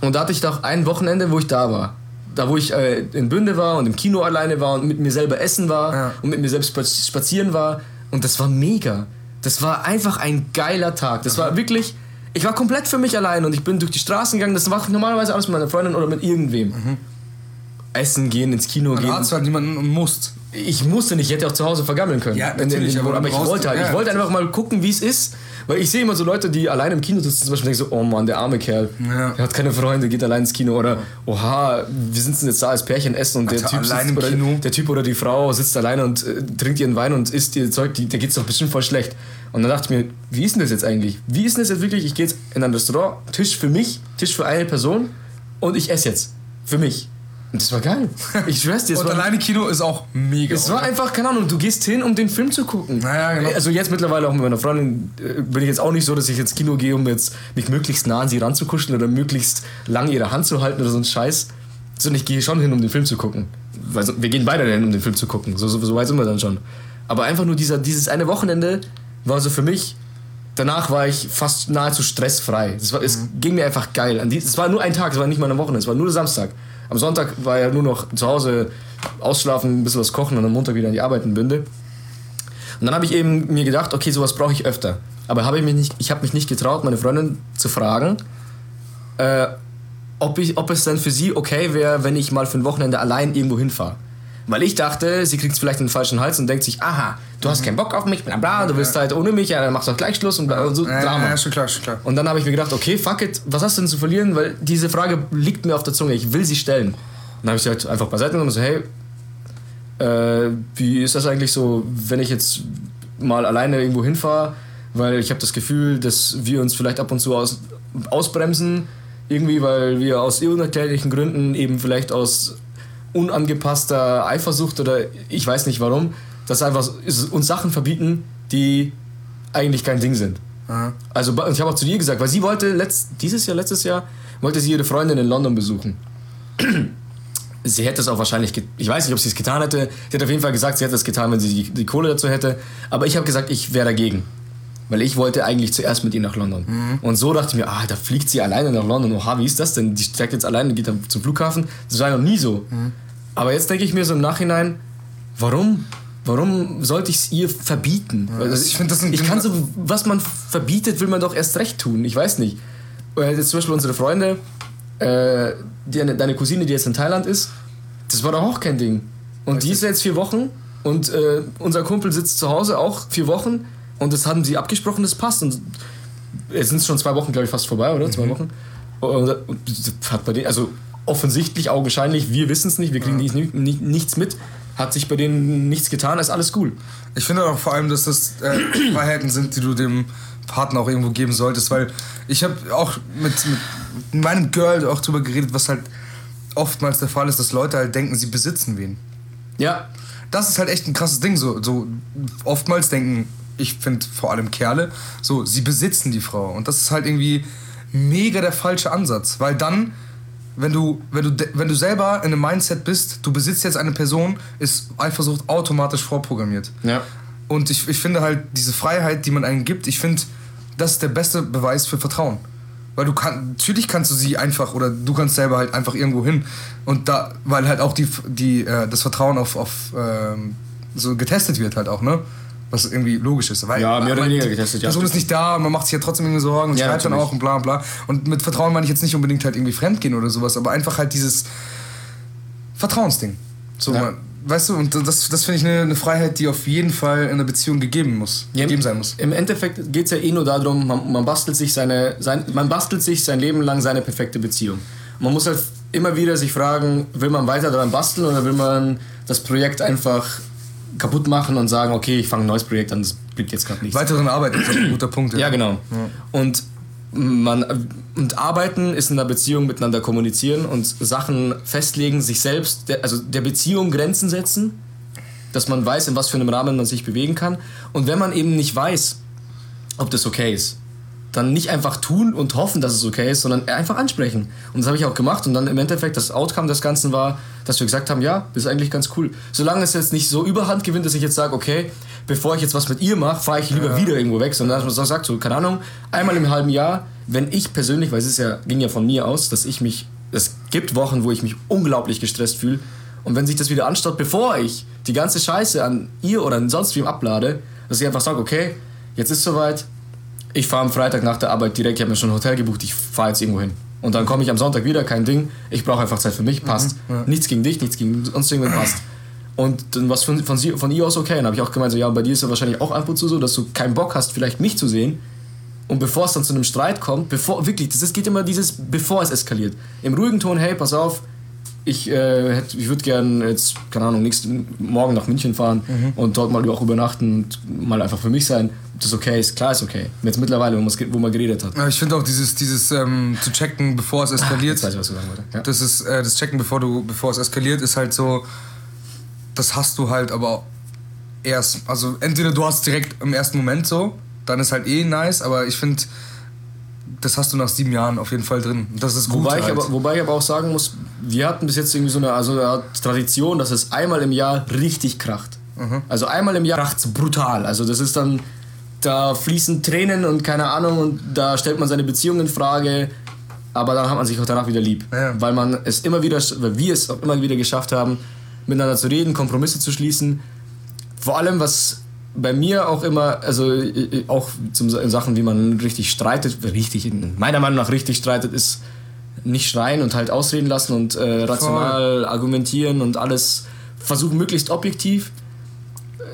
und da hatte ich doch ein Wochenende, wo ich da war. Da, wo ich äh, in Bünde war und im Kino alleine war und mit mir selber essen war Ja. und mit mir selbst spaz- spazieren war. Und das war mega. Das war einfach ein geiler Tag. Das war wirklich. Ich war komplett für mich allein und ich bin durch die Straßen gegangen. Das mache ich normalerweise alles mit meiner Freundin oder mit irgendwem. Essen gehen, ins Kino Du gehen. hast halt niemanden und musst. Ich musste nicht, ich hätte auch zu Hause vergammeln können. Ja, natürlich, aber aber, ich wollte halt. ja, ich wollte einfach mal gucken, wie es ist. Weil ich sehe immer so Leute, die allein im Kino sitzen, zum Beispiel denken so, oh Mann, der arme Kerl. Ja. Er hat keine Freunde, geht allein ins Kino. Oder, oha, wir sitzen jetzt da als Pärchen essen und der typ, sitzt, oder, der Typ oder die Frau sitzt alleine und äh, trinkt ihren Wein und isst ihr Zeug, die, der geht's doch bestimmt voll schlecht. Und dann dachte ich mir, wie ist denn das jetzt eigentlich? Wie ist denn das jetzt wirklich? Ich gehe jetzt in ein Restaurant, Tisch für mich, Tisch für eine Person und ich esse jetzt. Für mich. Und das war geil. Ich schwör's dir, Und war alleine Kino ist auch mega. es war einfach, keine Ahnung, du gehst hin, um den Film zu gucken. Naja, genau. Also jetzt mittlerweile auch mit meiner Freundin äh, bin ich jetzt auch nicht so, dass ich ins Kino gehe, um jetzt mich möglichst nah an sie ranzukuscheln oder möglichst lang ihre Hand zu halten oder so ein Scheiß. So, und ich gehe schon hin, um den Film zu gucken. Weil wir gehen beide hin, um den Film zu gucken. So, so, so weit sind wir dann schon. Aber einfach nur dieser, dieses eine Wochenende war so für mich. Danach war ich fast nahezu stressfrei. Es, war, es ging mir einfach geil. Es war nur ein Tag, es war nicht mal eine Woche, es war nur Samstag. Am Sonntag war ja nur noch zu Hause ausschlafen, ein bisschen was kochen und am Montag wieder an die Arbeit in Bünde. Und dann habe ich eben mir gedacht, okay, sowas brauche ich öfter. Aber habe ich ich habe mich nicht getraut, meine Freundin zu fragen, äh, ob, ich, ob es dann für sie okay wäre, wenn ich mal für ein Wochenende allein irgendwo hinfahre. Weil ich dachte, sie kriegt es vielleicht in den falschen Hals und denkt sich, aha, du hast keinen Bock auf mich, bla bla, du willst halt ohne mich, ja, dann machst du gleich Schluss und, bla, und so Ja, Drama. ja, schon klar, schon klar. Und dann habe ich mir gedacht, okay, fuck it, was hast du denn zu verlieren? Weil diese Frage liegt mir auf der Zunge, ich will sie stellen. Und dann habe ich sie halt einfach beiseite genommen und so, hey, äh, wie ist das eigentlich so, wenn ich jetzt mal alleine irgendwo hinfahre? Weil ich habe das Gefühl, dass wir uns vielleicht ab und zu aus, ausbremsen, irgendwie, weil wir aus unerklärlichen Gründen eben vielleicht aus unangepasster Eifersucht oder ich weiß nicht warum, dass einfach uns Sachen verbieten, die eigentlich kein Ding sind. Aha. Also ich habe auch zu dir gesagt, weil sie wollte letzt, dieses Jahr, letztes Jahr, wollte sie ihre Freundin in London besuchen. sie hätte es auch wahrscheinlich, ich weiß nicht, ob sie es getan hätte. Sie hat auf jeden Fall gesagt, sie hätte es getan, wenn sie die, die Kohle dazu hätte. Aber ich habe gesagt, ich wäre dagegen. Weil ich wollte eigentlich zuerst mit ihr nach London. Und so dachte ich mir, ah, da fliegt sie alleine nach London. Oha, wie ist das denn? Die steigt jetzt alleine, geht dann zum Flughafen. Das war noch nie so. Aber jetzt denke ich mir so im Nachhinein, warum? Warum sollte ich es ihr verbieten? Weil ich find, das sind- ich kann so, was man verbietet, will man doch erst recht tun. Ich weiß nicht. Äh, Jetzt zum Beispiel unsere Freunde, äh, die, deine Cousine, die jetzt in Thailand ist, das war doch auch kein Ding. Und die ist jetzt vier Wochen und äh, unser Kumpel sitzt zu Hause auch vier Wochen und das haben sie abgesprochen, das passt. Und jetzt sind es schon zwei Wochen, glaube ich, fast vorbei, oder? Zwei Wochen. Und, das hat bei denen, also offensichtlich, augenscheinlich, wir wissen es nicht, wir kriegen nicht, nicht, nichts mit, hat sich bei denen nichts getan, ist alles cool. Ich finde auch vor allem, dass das äh, Freiheiten sind, die du dem Partner auch irgendwo geben solltest, weil ich habe auch mit, mit meinem Girl auch drüber geredet, was halt oftmals der Fall ist, dass Leute halt denken, sie besitzen wen. Ja, Das ist halt echt ein krasses Ding. So, so oftmals denken, ich finde vor allem Kerle, so sie besitzen die Frau und das ist halt irgendwie mega der falsche Ansatz, weil dann wenn du, wenn, du, wenn du selber in einem Mindset bist, du besitzt jetzt eine Person, ist Eifersucht automatisch vorprogrammiert. ja. Und ich, ich finde halt, diese Freiheit, die man einem gibt, ich finde, das ist der beste Beweis für Vertrauen. Weil du kannst, natürlich kannst du sie einfach, oder du kannst selber halt einfach irgendwo hin. Und da, weil halt auch die, die, äh, das Vertrauen auf, auf ähm, so getestet wird halt auch, ne? Was irgendwie logisch ist. Weil, Ja, mehr oder weniger getestet, ja. Person ist nicht da, man macht sich ja trotzdem irgendwie Sorgen und Ja, schreibt dann auch und bla bla. Und mit Vertrauen meine ich jetzt nicht unbedingt halt irgendwie fremdgehen oder sowas, aber einfach halt dieses Vertrauensding. So, Ja. man, weißt du, und das, das finde ich eine, eine Freiheit, die auf jeden Fall in einer Beziehung gegeben muss. Ja, gegeben sein muss. Im Endeffekt geht es ja eh nur darum, man, man, bastelt sich seine, sein, man bastelt sich sein Leben lang seine perfekte Beziehung. Man muss halt immer wieder sich fragen, will man weiter daran basteln oder will man das Projekt einfach kaputt machen und sagen, okay, ich fange ein neues Projekt an, das bringt jetzt gerade nichts. Weiteren Arbeit ist ein guter Punkt. Ja, genau. Und man und arbeiten ist in der Beziehung miteinander kommunizieren und Sachen festlegen, sich selbst, der, also der Beziehung Grenzen setzen, dass man weiß, in was für einem Rahmen man sich bewegen kann. Und wenn man eben nicht weiß, ob das okay ist, dann nicht einfach tun und hoffen, dass es okay ist, sondern einfach ansprechen. Und das habe ich auch gemacht. Und dann im Endeffekt das Outcome des Ganzen war, dass wir gesagt haben, ja, das ist eigentlich ganz cool. Solange es jetzt nicht so überhand gewinnt, dass ich jetzt sage, okay, bevor ich jetzt was mit ihr mache, fahre ich lieber wieder irgendwo weg, sondern dass man so sagt, so, keine Ahnung, einmal im halben Jahr, wenn ich persönlich, weil es ist ja, ging ja von mir aus, dass ich mich, es gibt Wochen, wo ich mich unglaublich gestresst fühle. Und wenn sich das wieder anstaut, bevor ich die ganze Scheiße an ihr oder an sonst wem ablade, dass ich einfach sage, okay, jetzt ist soweit, ich fahre am Freitag nach der Arbeit direkt, ich habe mir schon ein Hotel gebucht, ich fahre jetzt irgendwo hin. Und dann komme ich am Sonntag wieder, kein Ding. Ich brauche einfach Zeit für mich, passt. Nichts gegen dich, nichts gegen sonst irgendwen, passt. Und dann was von, von, von ihr aus okay. Dann habe ich auch gemeint, so, ja, bei dir ist ja wahrscheinlich auch ab und zu so, dass du keinen Bock hast, vielleicht mich zu sehen. Und bevor es dann zu einem Streit kommt, bevor, wirklich, das ist, geht immer dieses, bevor es eskaliert. Im ruhigen Ton, hey, pass auf, ich, äh, ich würde gern jetzt, keine Ahnung, nächsten Morgen nach München fahren und dort mal auch übernachten und mal einfach für mich sein. Ob das okay ist, klar ist okay. Jetzt mittlerweile, wo, wo man geredet hat. Ja, Ich finde auch dieses, dieses ähm, zu checken, bevor es eskaliert. Jetzt weiß ich, was du sagen. Ja. Das ist äh, das Checken, bevor du, bevor es eskaliert, ist halt so. Das hast du halt aber erst. Also entweder du hast direkt im ersten Moment so, dann ist halt eh nice, aber ich finde, das hast du nach sieben Jahren auf jeden Fall drin. Das ist gut. Wobei, ich halt. aber, wobei ich aber auch sagen muss, wir hatten bis jetzt irgendwie so eine, also eine Tradition, dass es einmal im Jahr richtig kracht. Mhm. Also einmal im Jahr kracht's brutal. Also das ist dann, da fließen Tränen und keine Ahnung und da stellt man seine Beziehung in Frage. Aber dann hat man sich auch danach wieder lieb. Ja. Weil man es immer wieder, weil wir es auch immer wieder geschafft haben, miteinander zu reden, Kompromisse zu schließen. Vor allem, was bei mir auch immer, also äh, auch zum in Sachen, wie man richtig streitet, richtig, meiner Meinung nach richtig streitet, ist nicht schreien und halt ausreden lassen und äh, rational argumentieren und alles versuchen, möglichst objektiv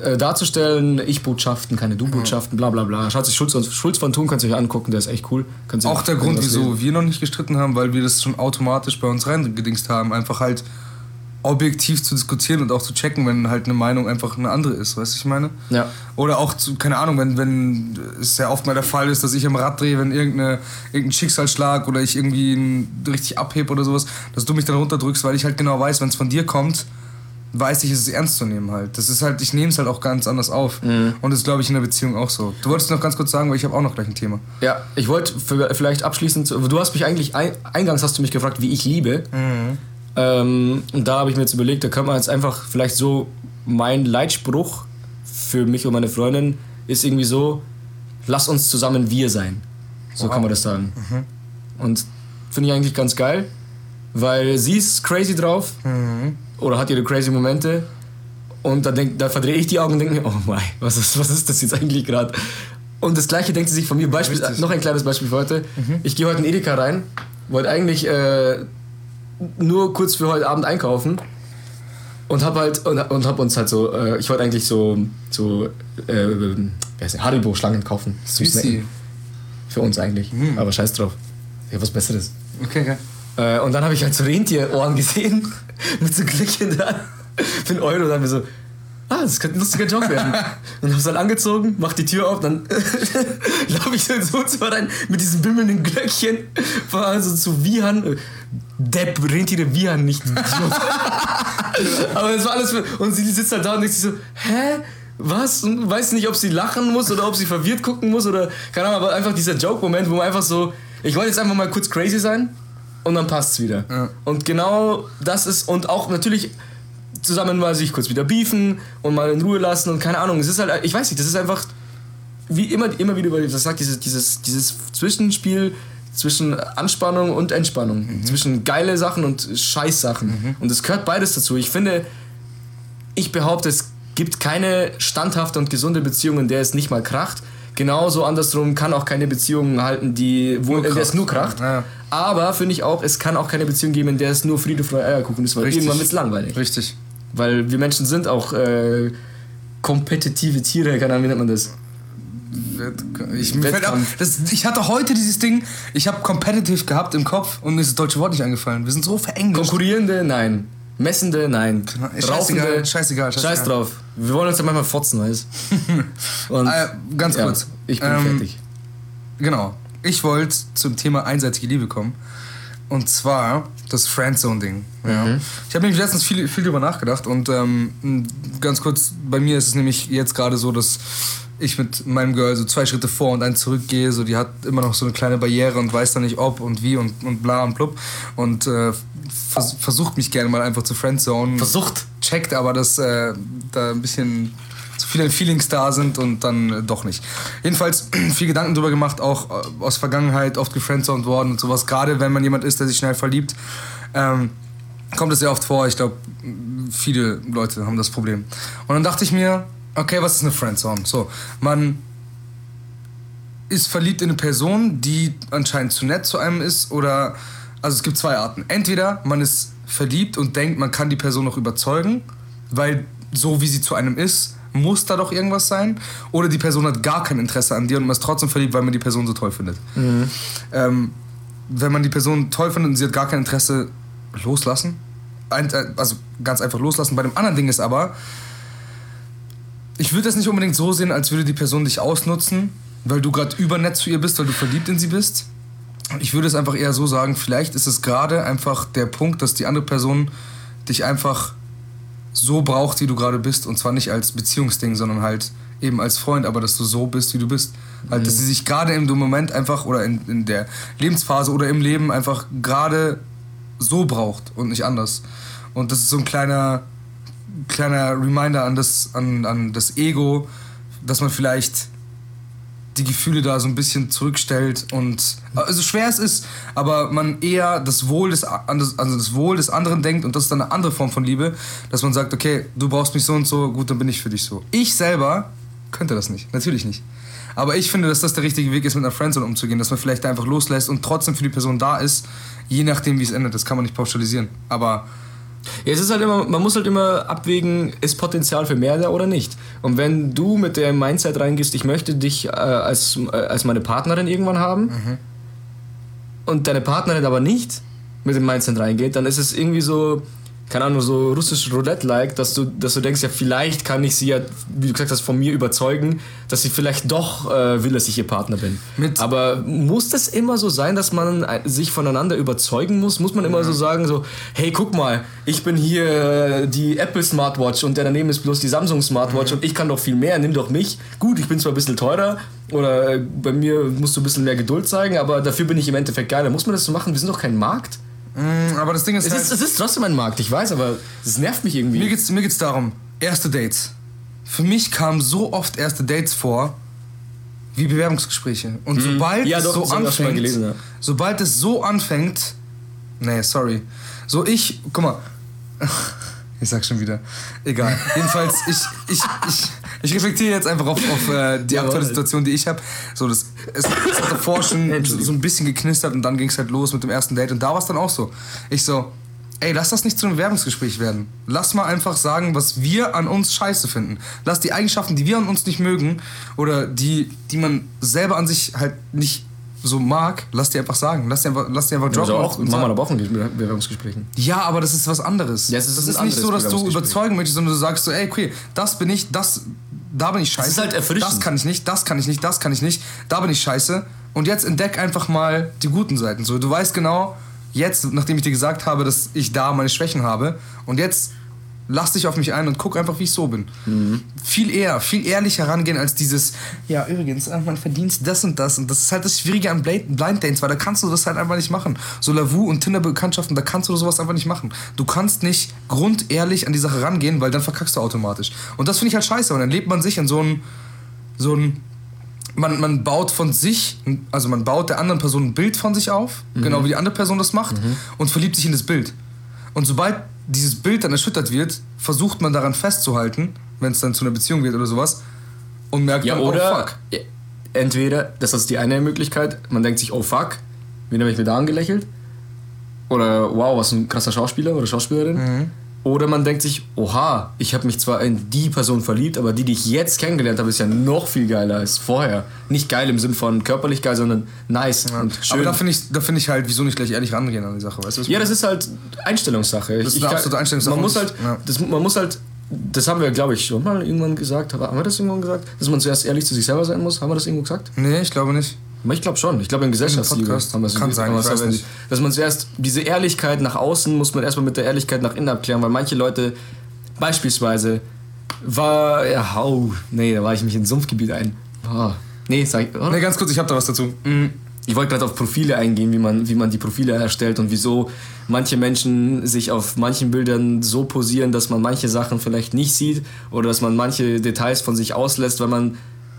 äh, darzustellen. Ich-Botschaften, keine Du-Botschaften, bla bla bla. Schaut sich Schulz, Schulz von Thun, könnt ihr euch angucken, der ist echt cool. Könnt Auch der Grund, wieso lesen. wir noch nicht gestritten haben, weil wir das schon automatisch bei uns reingedingst haben. Einfach halt objektiv zu diskutieren und auch zu checken, wenn halt eine Meinung einfach eine andere ist, weißt du, ich meine? Ja. Oder auch, zu, keine Ahnung, wenn, wenn es sehr oft mal der Fall ist, dass ich am Rad drehe, wenn irgendeine, irgendein Schicksalsschlag oder ich irgendwie n- richtig abhebe oder sowas, dass du mich dann runterdrückst, weil ich halt genau weiß, wenn es von dir kommt, weiß ich, es ist ernst zu nehmen halt. Das ist halt, ich nehme es halt auch ganz anders auf. Und das ist, glaube ich, in der Beziehung auch so. Du wolltest noch ganz kurz sagen, weil ich habe auch noch gleich ein Thema. Ja, ich wollte vielleicht abschließend, du hast mich eigentlich, ein, eingangs hast du mich gefragt, wie ich liebe. Ähm, und da habe ich mir jetzt überlegt, da kann man jetzt einfach vielleicht so, mein Leitspruch für mich und meine Freundin ist irgendwie so, lass uns zusammen wir sein. So Wow. kann man das sagen. Und finde ich eigentlich ganz geil, weil sie ist crazy drauf oder hat ihre crazy Momente. Und da, denk, da verdrehe ich die Augen und denke mir, oh mein, was ist, was ist das jetzt eigentlich gerade? Und das gleiche denkt sie sich von mir. Beispiel, Richtig. noch ein kleines Beispiel für heute. Ich gehe heute in Edeka rein, wollte eigentlich äh, nur kurz für heute Abend einkaufen und hab halt und, und hab uns halt so, äh, ich wollte eigentlich so so äh, wie heißt Haribo Schlangen kaufen. Süßi. Für uns eigentlich, aber scheiß drauf. Hab was Besseres. Okay, okay. Äh, und dann habe ich halt so Rentierohren gesehen mit so Glöckchen dran für einen Euro. Und dann mir so, ah, das könnte ein lustiger Job werden. und hab's dann angezogen, mach die Tür auf, dann laufe ich so ins Wohnzimmer rein mit diesem bimmelnden Glöckchen. War also zu Wiehern. Depp, Rentiere Wiehern, nicht Idiot. Aber es war alles für, Und sie sitzt halt da und denkt sich so, hä? Was? Und weiß nicht, ob sie lachen muss oder ob sie verwirrt gucken muss oder keine Ahnung, aber einfach dieser Joke-Moment, wo man einfach so, ich wollte jetzt einfach mal kurz crazy sein und dann passt's wieder. Ja. Und genau das ist, und auch natürlich zusammen mal sich kurz wieder beefen und mal in Ruhe lassen und keine Ahnung, es ist halt, ich weiß nicht, das ist einfach, wie immer, immer wieder über das sagt, dieses, dieses, dieses Zwischenspiel zwischen Anspannung und Entspannung, zwischen geile Sachen und Scheißsachen. Und es gehört beides dazu. Ich finde, ich behaupte, es gibt keine standhafte und gesunde Beziehung, in der es nicht mal kracht. Genauso andersrum kann auch keine Beziehung halten, die, wo, in der es nur kracht. Ja. Aber finde ich auch, es kann auch keine Beziehung geben, in der es nur Friede, Freude, Eierkuchen ist, weil Richtig. irgendwann wird es langweilig. Richtig. Weil wir Menschen sind auch äh, kompetitive Tiere, keine Ahnung, wie nennt man das? Ich, mir fällt auch, das, ich hatte heute dieses Ding, ich habe competitive gehabt im Kopf und mir ist das deutsche Wort nicht eingefallen. Wir sind so verenglischt. Konkurrierende, nein. Messende, nein. Scheißegal, Raufende, scheißegal, scheißegal. Scheiß drauf. Wir wollen uns ja manchmal fotzen, weißt Und Äh, ganz ja, kurz. Ich bin Ähm, fertig. Genau. Ich wollte zum Thema einseitige Liebe kommen. Und zwar das Friendzone-Ding. Ja. Mhm. Ich habe nämlich letztens viel, viel drüber nachgedacht und ähm, ganz kurz, bei mir ist es nämlich jetzt gerade so, dass ich mit meinem Girl so zwei Schritte vor und einen zurückgehe. So, die hat immer noch so eine kleine Barriere und weiß dann nicht ob und wie und, und bla und blub. Und äh, vers versucht mich gerne mal einfach zu Friendzone. Versucht. Checkt aber, dass äh, da ein bisschen zu viele Feelings da sind und dann äh, doch nicht. Jedenfalls viel Gedanken drüber gemacht, auch äh, aus Vergangenheit oft gefriendzoned worden und sowas. Gerade wenn man jemand ist, der sich schnell verliebt, ähm, kommt es sehr oft vor. Ich glaube, viele Leute haben das Problem. Und dann dachte ich mir, okay, was ist eine Friendzone? So, man ist verliebt in eine Person, die anscheinend zu nett zu einem ist oder also es gibt zwei Arten. Entweder man ist verliebt und denkt, man kann die Person noch überzeugen, weil so wie sie zu einem ist, muss da doch irgendwas sein. Oder die Person hat gar kein Interesse an dir und man ist trotzdem verliebt, weil man die Person so toll findet. Ähm, wenn man die Person toll findet und sie hat gar kein Interesse, loslassen. Ein, äh, also ganz einfach loslassen. Bei dem anderen Ding ist aber, ich würde das nicht unbedingt so sehen, als würde die Person dich ausnutzen, weil du gerade übernett zu ihr bist, weil du verliebt in sie bist. Ich würde es einfach eher so sagen, vielleicht ist es gerade einfach der Punkt, dass die andere Person dich einfach so braucht, wie du gerade bist. Und zwar nicht als Beziehungsding, sondern halt eben als Freund, aber dass du so bist, wie du bist. Halt, dass sie sich gerade im Moment einfach oder in, in der Lebensphase oder im Leben einfach gerade so braucht und nicht anders. Und das ist so ein kleiner, kleiner Reminder an das, an, an das Ego, dass man vielleicht die Gefühle da so ein bisschen zurückstellt und also schwer es ist, aber man eher das Wohl des also das Wohl des anderen denkt und das ist dann eine andere Form von Liebe, dass man sagt, okay, du brauchst mich so und so, gut, dann bin ich für dich so. Ich selber könnte das nicht, natürlich nicht. Aber ich finde, dass das der richtige Weg ist, mit einer Friendzone umzugehen, dass man vielleicht einfach loslässt und trotzdem für die Person da ist, je nachdem, wie es endet. Das kann man nicht pauschalisieren. Aber Ja, es ist halt immer, man muss halt immer abwägen, ist Potenzial für mehr da oder nicht. Und wenn du mit der Mindset reingehst, ich möchte dich äh, als, äh, als meine Partnerin irgendwann haben und deine Partnerin aber nicht mit dem Mindset reingeht, dann ist es irgendwie so, keine Ahnung, so russisch Roulette-like, dass du, dass du denkst, ja, vielleicht kann ich sie ja, wie du gesagt hast, von mir überzeugen, dass sie vielleicht doch äh, will, dass ich ihr Partner bin. Mit- aber muss das immer so sein, dass man äh, sich voneinander überzeugen muss? Muss man immer so sagen, so, hey, guck mal, ich bin hier äh, die Apple Smartwatch und der daneben ist bloß die Samsung Smartwatch und ich kann doch viel mehr, nimm doch mich. Gut, ich bin zwar ein bisschen teurer oder äh, bei mir musst du ein bisschen mehr Geduld zeigen, aber dafür bin ich im Endeffekt geiler. Muss man das so machen? Wir sind doch kein Markt. Mh, aber das Ding ist, Es halt, ist, es ist trotzdem ein Markt, ich weiß, aber es nervt mich irgendwie. Mir geht's, mir geht's darum, erste Dates. Für mich kamen so oft erste Dates vor, wie Bewerbungsgespräche. Und sobald Mhm. Ja, es doch, so schon mal anfängt, gelesen, ja. sobald es so anfängt, nee, sorry. So ich, guck mal, ich sag schon wieder, egal. Jedenfalls, ich, ich, ich, ich reflektiere jetzt einfach auf, auf äh, die aktuelle Situation, die ich habe. So, das, es, es hat davor schon so, ein bisschen geknistert und dann ging es halt los mit dem ersten Date und da war es dann auch so. Ich so, ey, lass das nicht zu einem Bewerbungsgespräch werden. Lass mal einfach sagen, was wir an uns scheiße finden. Lass die Eigenschaften, die wir an uns nicht mögen oder die, die man selber an sich halt nicht so mag, lass die einfach sagen. Lass die einfach, lass die einfach droppen. Also auch, machen wir aber auch in Bewerbungsgesprächen. Ja, aber das ist was anderes. Ja, es ist das ist nicht so, dass du überzeugen möchtest, sondern du sagst so, ey, okay, das bin ich, das, da bin ich scheiße. ist halt erfrischend. Das kann ich nicht, das kann ich nicht, das kann ich nicht, da bin ich scheiße. Und jetzt entdeck einfach mal die guten Seiten. So, du weißt genau, jetzt, nachdem ich dir gesagt habe, dass ich da meine Schwächen habe, und jetzt lass dich auf mich ein und guck einfach, wie ich so bin. Mhm. Viel eher, viel ehrlicher rangehen als dieses, ja, übrigens, äh, man verdient das und das. Und das ist halt das Schwierige an Blind Dates, weil da kannst du das halt einfach nicht machen. So Lavu und Tinder-Bekanntschaften, da kannst du sowas einfach nicht machen. Du kannst nicht grundehrlich an die Sache rangehen, weil dann verkackst du automatisch. Und das finde ich halt scheiße. Und dann lebt man sich in so ein, so ein man, man baut von sich, also man baut der anderen Person ein Bild von sich auf, genau wie die andere Person das macht, und verliebt sich in das Bild. Und sobald dieses Bild dann erschüttert wird, versucht man daran festzuhalten, wenn es dann zu einer Beziehung wird oder sowas, und merkt Ja, dann, oh oder fuck. ja, entweder, das ist die eine Möglichkeit, man denkt sich, oh fuck, wen habe ich mir da angelächelt? Oder wow, was ein krasser Schauspieler oder Schauspielerin. Mhm. Oder man denkt sich, oha, ich habe mich zwar in die Person verliebt, aber die, die ich jetzt kennengelernt habe, ist ja noch viel geiler als vorher. Nicht geil im Sinn von körperlich geil, sondern nice und schön. Aber da finde ich, da find ich halt, wieso nicht gleich ehrlich rangehen an die Sache, weißt du? Ja, das ist halt Einstellungssache. Das ist eine absolute Einstellungssache. Man muss halt, ja. das, man muss halt, das haben wir, glaube ich, schon mal irgendwann gesagt. Haben wir das irgendwann gesagt? Dass man zuerst ehrlich zu sich selber sein muss? Haben wir das irgendwo gesagt? Nee, ich glaube nicht. Ich glaube schon. Ich glaube, in Gesellschaftsliebe haben wir es Kann sein, ich weiß nicht. Dass man zuerst diese Ehrlichkeit nach außen muss man erstmal mit der Ehrlichkeit nach innen abklären, weil manche Leute, beispielsweise, war, ja, oh, nee, da war ich mich in ein Sumpfgebiet ein. Oh, nee, sag ich, oder? Nee, ganz kurz, ich habe da was dazu. Mhm. Ich wollte gerade auf Profile eingehen, wie man, wie man die Profile erstellt und wieso manche Menschen sich auf manchen Bildern so posieren, dass man manche Sachen vielleicht nicht sieht oder dass man manche Details von sich auslässt, weil man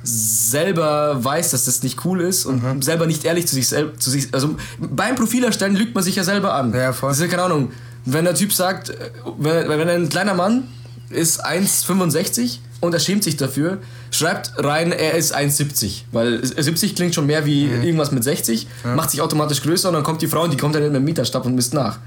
selber weiß, dass das nicht cool ist und Mhm. selber nicht ehrlich zu sich selbst, zu sich, also beim Profil erstellen lügt man sich ja selber an. Ja, voll. Das ist ja keine Ahnung. Wenn der Typ sagt, äh, wenn, wenn ein kleiner Mann ist 1,65 und er schämt sich dafür, schreibt rein, er ist 1,70. Weil 70 klingt schon mehr wie irgendwas mit 60, macht sich automatisch größer und dann kommt die Frau und die kommt dann mit einem Meterstab und misst nach.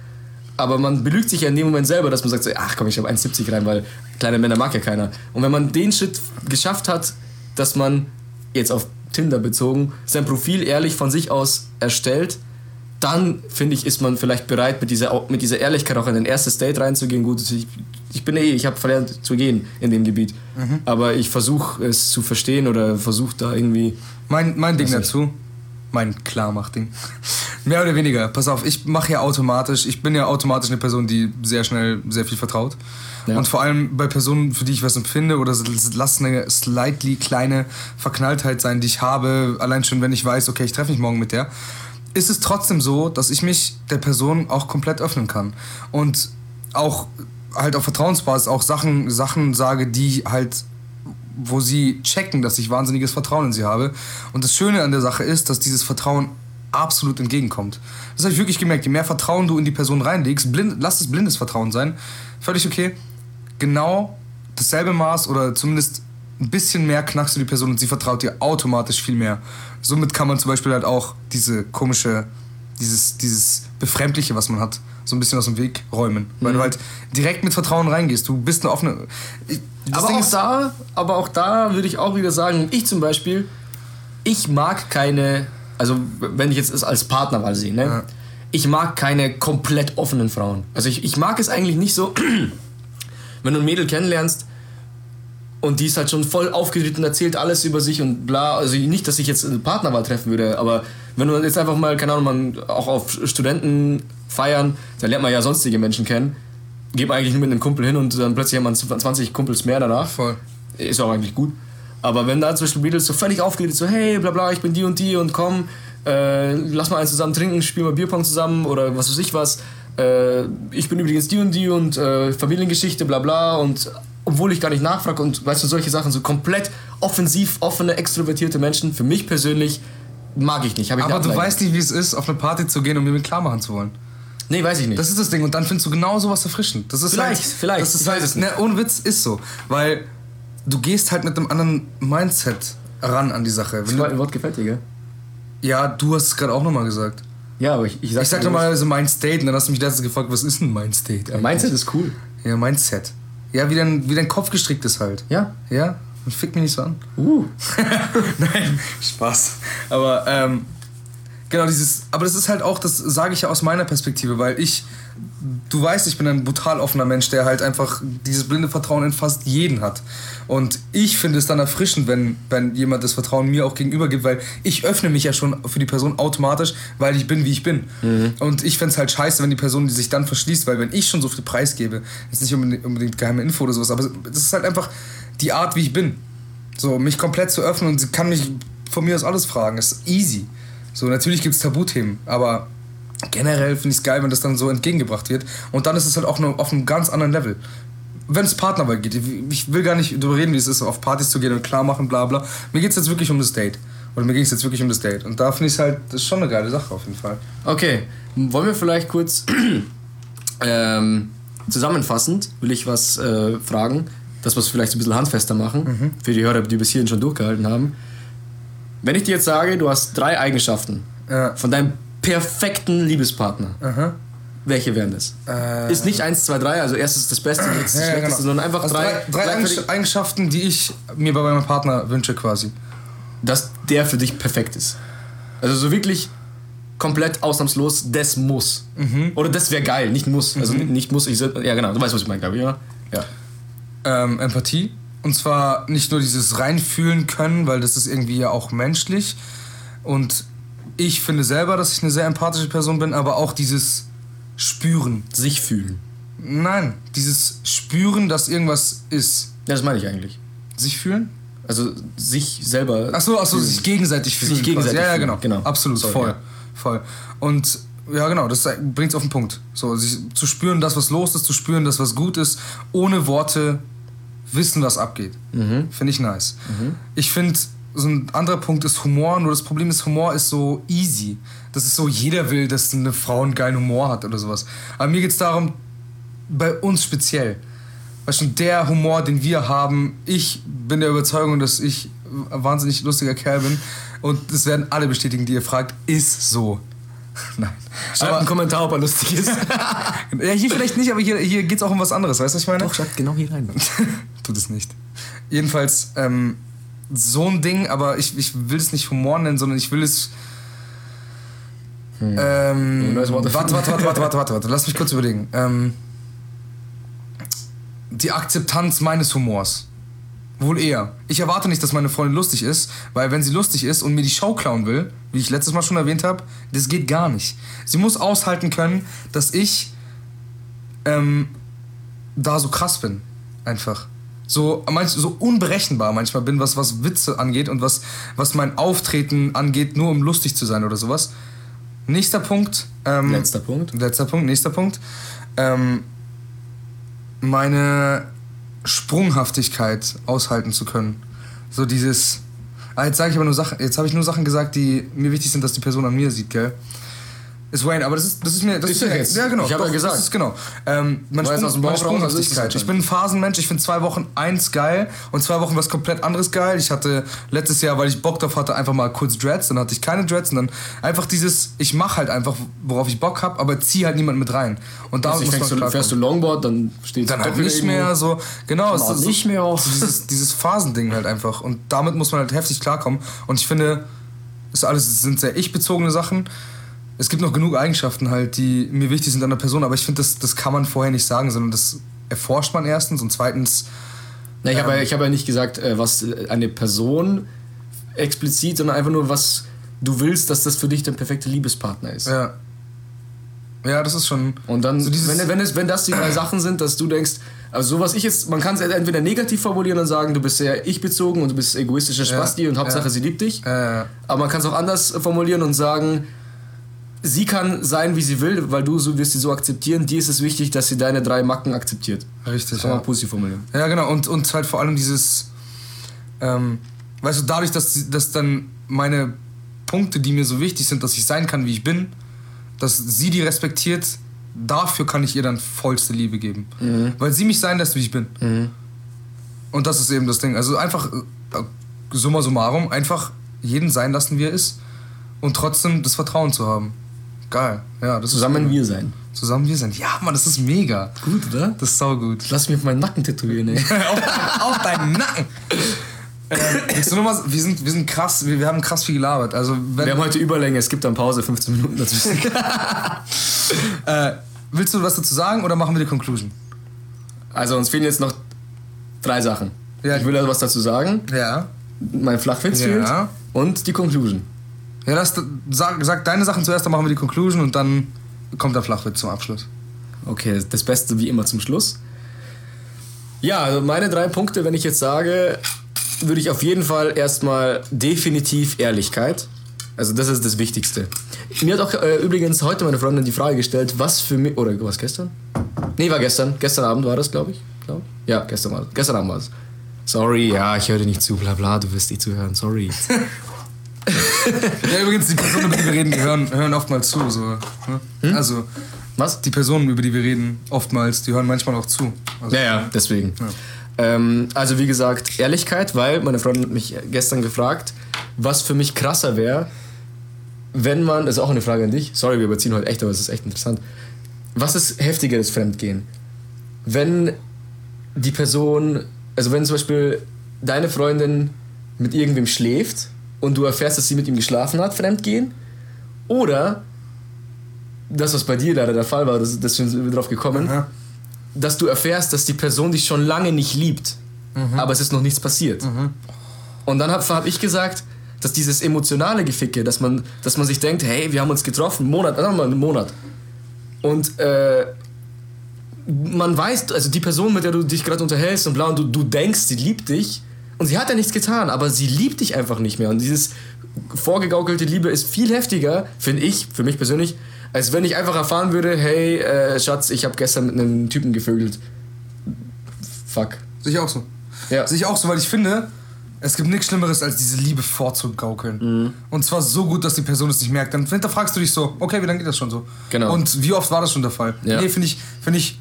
Aber man belügt sich ja in dem Moment selber, dass man sagt, ach komm, ich habe 1,70 rein, weil kleine Männer mag ja keiner. Und wenn man den Schritt geschafft hat, dass man jetzt auf Tinder bezogen sein Profil ehrlich von sich aus erstellt, dann finde ich, ist man vielleicht bereit, mit dieser, mit dieser Ehrlichkeit auch in ein erstes Date reinzugehen. Gut, ich, ich bin eh, ich habe verlernt zu gehen in dem Gebiet. Aber ich versuche es zu verstehen oder versuche da irgendwie. Mein, mein Ding nicht. dazu, mein Klarmach-Ding. Mehr oder weniger. Pass auf, ich mache ja automatisch, ich bin ja automatisch eine Person, die sehr schnell sehr viel vertraut. Ja. Und vor allem bei Personen, für die ich was empfinde, oder lass eine slightly kleine Verknalltheit sein, die ich habe, allein schon, wenn ich weiß, okay, ich treffe mich morgen mit der, ist es trotzdem so, dass ich mich der Person auch komplett öffnen kann. Und auch halt auf Vertrauensbasis auch Sachen, Sachen sage, die halt wo sie checken, dass ich wahnsinniges Vertrauen in sie habe. Und das Schöne an der Sache ist, dass dieses Vertrauen absolut entgegenkommt. Das habe ich wirklich gemerkt. Je mehr Vertrauen du in die Person reinlegst, blind, lass es blindes Vertrauen sein, völlig okay. Genau dasselbe Maß oder zumindest ein bisschen mehr knackst du die Person und sie vertraut dir automatisch viel mehr. Somit kann man zum Beispiel halt auch diese komische, dieses, dieses Befremdliche, was man hat, so ein bisschen aus dem Weg räumen. Weil du halt direkt mit Vertrauen reingehst. Du bist eine offene. Aber Ding auch da, aber auch da würde ich auch wieder sagen, ich zum Beispiel, ich mag keine, also wenn ich jetzt es als Partnerwahl sehe, ne? Ja. Ich mag keine komplett offenen Frauen. Also ich, ich mag es eigentlich nicht so, wenn du ein Mädel kennenlernst und die ist halt schon voll aufgedreht und erzählt alles über sich und bla. Also nicht, dass ich jetzt eine Partnerwahl treffen würde, aber wenn du jetzt einfach mal, keine Ahnung, man auch auf Studenten feiern, da lernt man ja sonstige Menschen kennen. Geht man eigentlich nur mit einem Kumpel hin und dann plötzlich hat man 20 Kumpels mehr danach. Voll. Ist auch eigentlich gut. Aber wenn da zum Beispiel Mädels so völlig aufgeregt so, hey, bla bla, ich bin die und die und komm, äh, lass mal eins zusammen trinken, spielen wir Bierpong zusammen oder was weiß ich was. Äh, ich bin übrigens die und die und äh, Familiengeschichte, bla bla und obwohl ich gar nicht nachfrage und weißt du, solche Sachen, so komplett offensiv, offene, extrovertierte Menschen, für mich persönlich mag ich nicht. Ich Aber du weißt nicht, wie es ist, auf eine Party zu gehen, um mir mit klar machen zu wollen. Nee, weiß ich nicht. Das ist das Ding. Und dann findest du genau sowas erfrischend. Das ist Vielleicht, halt, vielleicht. Das ist Ich weiß halt, es nicht. ne, ohne Witz ist so. Weil du gehst halt mit einem anderen Mindset ran an die Sache. Wenn das du, Wort gefällt dir, gell? ja, du hast es gerade auch nochmal gesagt. Ja, aber ich, ich sag, Ich sag normalerweise Mind State und dann hast du mich letztens gefragt, was ist ein Mind State? eigentlich? Mindset ist cool. Ja, Mindset. Ja, wie dein, wie dein Kopf gestrickt ist halt. Ja. Ja? Und fick mich nicht so an. Uh. Nein, Spaß. Aber ähm, genau dieses, aber das ist halt auch, das sage ich ja aus meiner Perspektive, weil ich, du weißt, ich bin ein brutal offener Mensch, der halt einfach dieses blinde Vertrauen in fast jeden hat. Und ich finde es dann erfrischend, wenn, wenn jemand das Vertrauen mir auch gegenüber gibt, weil ich öffne mich ja schon für die Person automatisch, weil ich bin, wie ich bin. Und ich fände es halt scheiße, wenn die Person die sich dann verschließt, weil wenn ich schon so viel Preis gebe, ist nicht unbedingt, unbedingt geheime Info oder sowas, aber das ist halt einfach die Art, wie ich bin. So, mich komplett zu öffnen und sie kann mich von mir aus alles fragen. Ist easy. So, natürlich gibt es Tabuthemen, aber generell finde ich es geil, wenn das dann so entgegengebracht wird. Und dann ist es halt auch nur auf einem ganz anderen Level. Wenn es Partnerwahl geht, ich will gar nicht darüber reden, wie es ist, auf Partys zu gehen und klar machen, bla bla. Mir geht es jetzt wirklich um das Date. Oder mir ging es jetzt wirklich um das Date. Und da finde ich es halt, das ist schon eine geile Sache auf jeden Fall. Okay, wollen wir vielleicht kurz ähm, zusammenfassend, will ich was äh, fragen, dass wir es vielleicht ein bisschen handfester machen, für die Hörer, die bis hierhin schon durchgehalten haben. Wenn ich dir jetzt sage, du hast drei Eigenschaften Ja. von deinem perfekten Liebespartner, Aha. welche wären das? Äh, Ist nicht eins, zwei, drei, also erstes das Beste, jetzt das ja, Schlechteste, genau. sondern einfach Also drei, drei, drei Eigenschaften, die ich mir bei meinem Partner wünsche quasi. dass der für dich perfekt ist. Also so wirklich komplett ausnahmslos, das muss. Mhm. Oder das wäre geil, nicht muss. Also nicht muss, ich ja genau, du weißt, was ich meine, glaube ich, oder? Ja. ähm, Empathie. Und zwar nicht nur dieses reinfühlen können, weil das ist irgendwie ja auch menschlich. Und ich finde selber, dass ich eine sehr empathische Person bin, aber auch dieses Spüren. Sich fühlen. Nein, dieses Spüren, dass irgendwas ist. Ja, das meine ich eigentlich. Sich fühlen? Also sich selber. Achso, achso, sich gegenseitig fühlen. Sich gegenseitig. Ja, ja, genau. genau. Absolut, Sorry, voll. ja. Voll. Und ja, genau, das bringt es auf den Punkt. So, sich, zu spüren, dass was los ist, zu spüren, dass was gut ist, ohne Worte wissen, was abgeht. Mhm. Finde ich nice. Ich finde, so ein anderer Punkt ist Humor, nur das Problem ist, Humor ist so easy. Das ist so, jeder will, dass eine Frau einen geilen Humor hat oder sowas. Aber mir geht es darum, bei uns speziell. Weißt du, der Humor, den wir haben, ich bin der Überzeugung, dass ich ein wahnsinnig lustiger Kerl bin. Und das werden alle bestätigen, die ihr fragt, ist so. Nein. Schreibt einen Kommentar, ob er lustig ist. ja, hier vielleicht nicht, aber hier, hier geht es auch um was anderes, weißt du, was ich meine? schreibt genau hier rein. Tut es nicht. Jedenfalls, ähm, so ein Ding, aber ich, ich will es nicht Humor nennen, sondern ich will es. Ähm, Neues Wort warte, warte, warte, warte, warte, warte, warte, lass mich kurz überlegen. Ähm, die Akzeptanz meines Humors. Wohl eher. Ich erwarte nicht, dass meine Freundin lustig ist, weil wenn sie lustig ist und mir die Show klauen will, wie ich letztes Mal schon erwähnt habe, das geht gar nicht. Sie muss aushalten können, dass ich ähm, da so krass bin. Einfach. So, manch, so unberechenbar manchmal bin, was, was Witze angeht und was, was mein Auftreten angeht, nur um lustig zu sein oder sowas. Nächster Punkt. Ähm, Letzter Punkt. Letzter Punkt, nächster Punkt. Ähm, meine Sprunghaftigkeit aushalten zu können. So dieses. Ah, jetzt sage ich aber nur Sachen. Jetzt habe ich nur Sachen gesagt, die mir wichtig sind, dass die Person an mir sieht, gell? Ist Wayne, aber das ist, das ist mir. Das Ist ist mir jetzt. Ja, genau. Ich hab ja gesagt. Das ist genau. Ähm, jetzt Sprung, aus dem meine Sprunghaftigkeit. Ich bin ein Phasenmensch. Ich finde zwei Wochen eins geil und zwei Wochen was komplett anderes geil. Ich hatte letztes Jahr, weil ich Bock drauf hatte, einfach mal kurz Dreads. Dann hatte ich keine Dreads und dann einfach dieses. Ich mache halt einfach, worauf ich Bock habe, aber zieh halt niemand mit rein. Und da Also muss man du, klarkommen. fährst du Longboard, dann steht Dann halt nicht mehr so, genau, es ist so, nicht mehr. so dieses, dieses Phasending halt einfach. Und damit muss man halt heftig klarkommen. Und ich finde, ist alles es sind sehr ich-bezogene Sachen. Es gibt noch genug Eigenschaften halt, die mir wichtig sind an der Person, aber ich finde, das, das kann man vorher nicht sagen, sondern das erforscht man erstens und zweitens, Na, ich habe Ähm. ja, ich hab ja nicht gesagt, äh, was äh, eine Person explizit, sondern einfach nur, was du willst, dass das für dich der perfekte Liebespartner ist. ja. Ja, das ist schon. Und dann, So wenn, wenn, es, wenn das die drei Sachen sind, dass du denkst, also so was ich jetzt, man kann es entweder negativ formulieren und sagen, du bist sehr ich-bezogen und du bist egoistischer Spasti und Hauptsache ja. sie liebt dich. Äh, Aber man kann es auch anders formulieren und sagen, sie kann sein, wie sie will, weil du so wirst sie so akzeptieren. Dir ist es wichtig, dass sie deine drei Macken akzeptiert. richtig. Kann Ja. man positiv formulieren. Ja, genau. Und, und halt vor allem dieses, ähm, weißt du, dadurch, dass, dass dann meine Punkte, die mir so wichtig sind, dass ich sein kann, wie ich bin, dass sie die respektiert, dafür kann ich ihr dann vollste Liebe geben. Weil sie mich sein lässt, wie ich bin. Und das ist eben das Ding. Also einfach, äh, summa summarum, einfach jeden sein lassen, wie er ist. Und trotzdem das Vertrauen zu haben. Geil. Ja, das Zusammen ist wir sein. Zusammen wir sind. Ja, Mann, das ist mega. Gut, oder? Das ist saugut. Lass mich auf meinen Nacken tätowieren, ey. auf, auf deinen Nacken. Äh, willst du noch mal, wir, sind, wir sind krass, wir, wir haben krass viel gelabert. Also, wenn, Wir haben heute Überlänge, es gibt dann Pause, 15 Minuten dazwischen. äh, willst du was dazu sagen oder machen wir die Conclusion? Also uns fehlen jetzt noch drei Sachen. Ja. Ich will also was dazu sagen. Ja. Mein Flachwitz Ja. fehlt. Und die Conclusion. Ja, das, sag, sag deine Sachen zuerst, dann machen wir die Conclusion und dann kommt der Flachwitz zum Abschluss. Okay, das Beste wie immer zum Schluss. Ja, also meine drei Punkte, wenn ich jetzt sage, würde ich auf jeden Fall erstmal definitiv Ehrlichkeit. Also das ist das Wichtigste. Mir hat auch äh, übrigens heute meine Freundin die Frage gestellt, was für mich, oder was gestern? Nee, war gestern. Gestern Abend war das, glaube ich. Glaub. Ja, gestern war Gestern Abend war es. Sorry, ja, ich höre dir nicht zu, bla bla, du wirst nicht zuhören, sorry. Ja, übrigens, die Personen, über die wir reden, die hören, hören oftmals zu. So, ne? Also, Was? die Personen, über die wir reden, oftmals, die hören manchmal auch zu. Also, Ja, ja, deswegen. Ähm, also wie gesagt, Ehrlichkeit, weil meine Freundin hat mich gestern gefragt, was für mich krasser wäre, wenn man, das ist auch eine Frage an dich, sorry, wir überziehen heute echt, aber es ist echt interessant. Was ist heftigeres Fremdgehen? Wenn die Person, also wenn zum Beispiel deine Freundin mit irgendwem schläft und du erfährst, dass sie mit ihm geschlafen hat, Fremdgehen, oder das, was bei dir leider der Fall war, das, das sind wir drauf gekommen, Aha. dass du erfährst, dass die Person dich schon lange nicht liebt, aber es ist noch nichts passiert. Und dann habe hab ich gesagt, dass dieses emotionale Geficke, dass man, dass man sich denkt, hey, wir haben uns getroffen, einen Monat, sagen wir mal einen Monat. Und äh, man weiß, also die Person, mit der du dich gerade unterhältst und bla, und du, du denkst, sie liebt dich. Und sie hat ja nichts getan, aber sie liebt dich einfach nicht mehr. Und dieses vorgegaukelte Liebe ist viel heftiger, finde ich, für mich persönlich, als wenn ich einfach erfahren würde, hey, äh, Schatz, ich habe gestern mit einem Typen gevögelt. Fuck. Sehe ich auch so. Ja. Sehe ich auch so, weil ich finde, es gibt nichts Schlimmeres, als diese Liebe vorzugaukeln. Mhm. Und zwar so gut, dass die Person es nicht merkt. Dann hinterfragst du dich so, okay, wie lange geht das schon so? Genau. Und wie oft war das schon der Fall? Ja. Nee, finde ich, finde ich,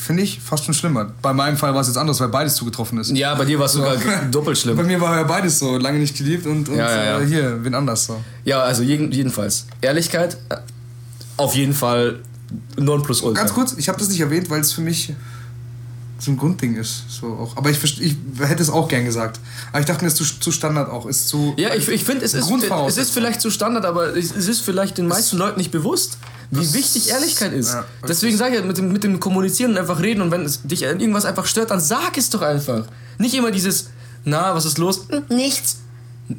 finde ich fast schon schlimmer. Bei meinem Fall war es jetzt anders, weil beides zugetroffen ist. Ja, bei dir war es sogar doppelt Bei schlimm. mir war ja beides so, lange nicht geliebt und, und Ja, ja, ja. Äh, hier, wen anders so. Ja, also jeden, jedenfalls. Ehrlichkeit, äh, auf jeden Fall non plus ultra. Ganz kurz, ich habe das nicht erwähnt, weil es für mich so ein Grundding ist. So auch. Aber ich, ich hätte es auch gern gesagt. Aber ich dachte mir, es ist zu, zu Standard auch. Ist zu, Ja, ich, ich finde, es ist, es ist vielleicht zu Standard, aber es, es ist vielleicht den meisten Leuten nicht bewusst, wie Das- wichtig Ehrlichkeit ist. ja, Deswegen sage ich ja, mit dem, mit dem Kommunizieren und einfach reden und wenn es dich irgendwas einfach stört, dann sag es doch einfach. Nicht immer dieses, Na, was ist los? Nichts.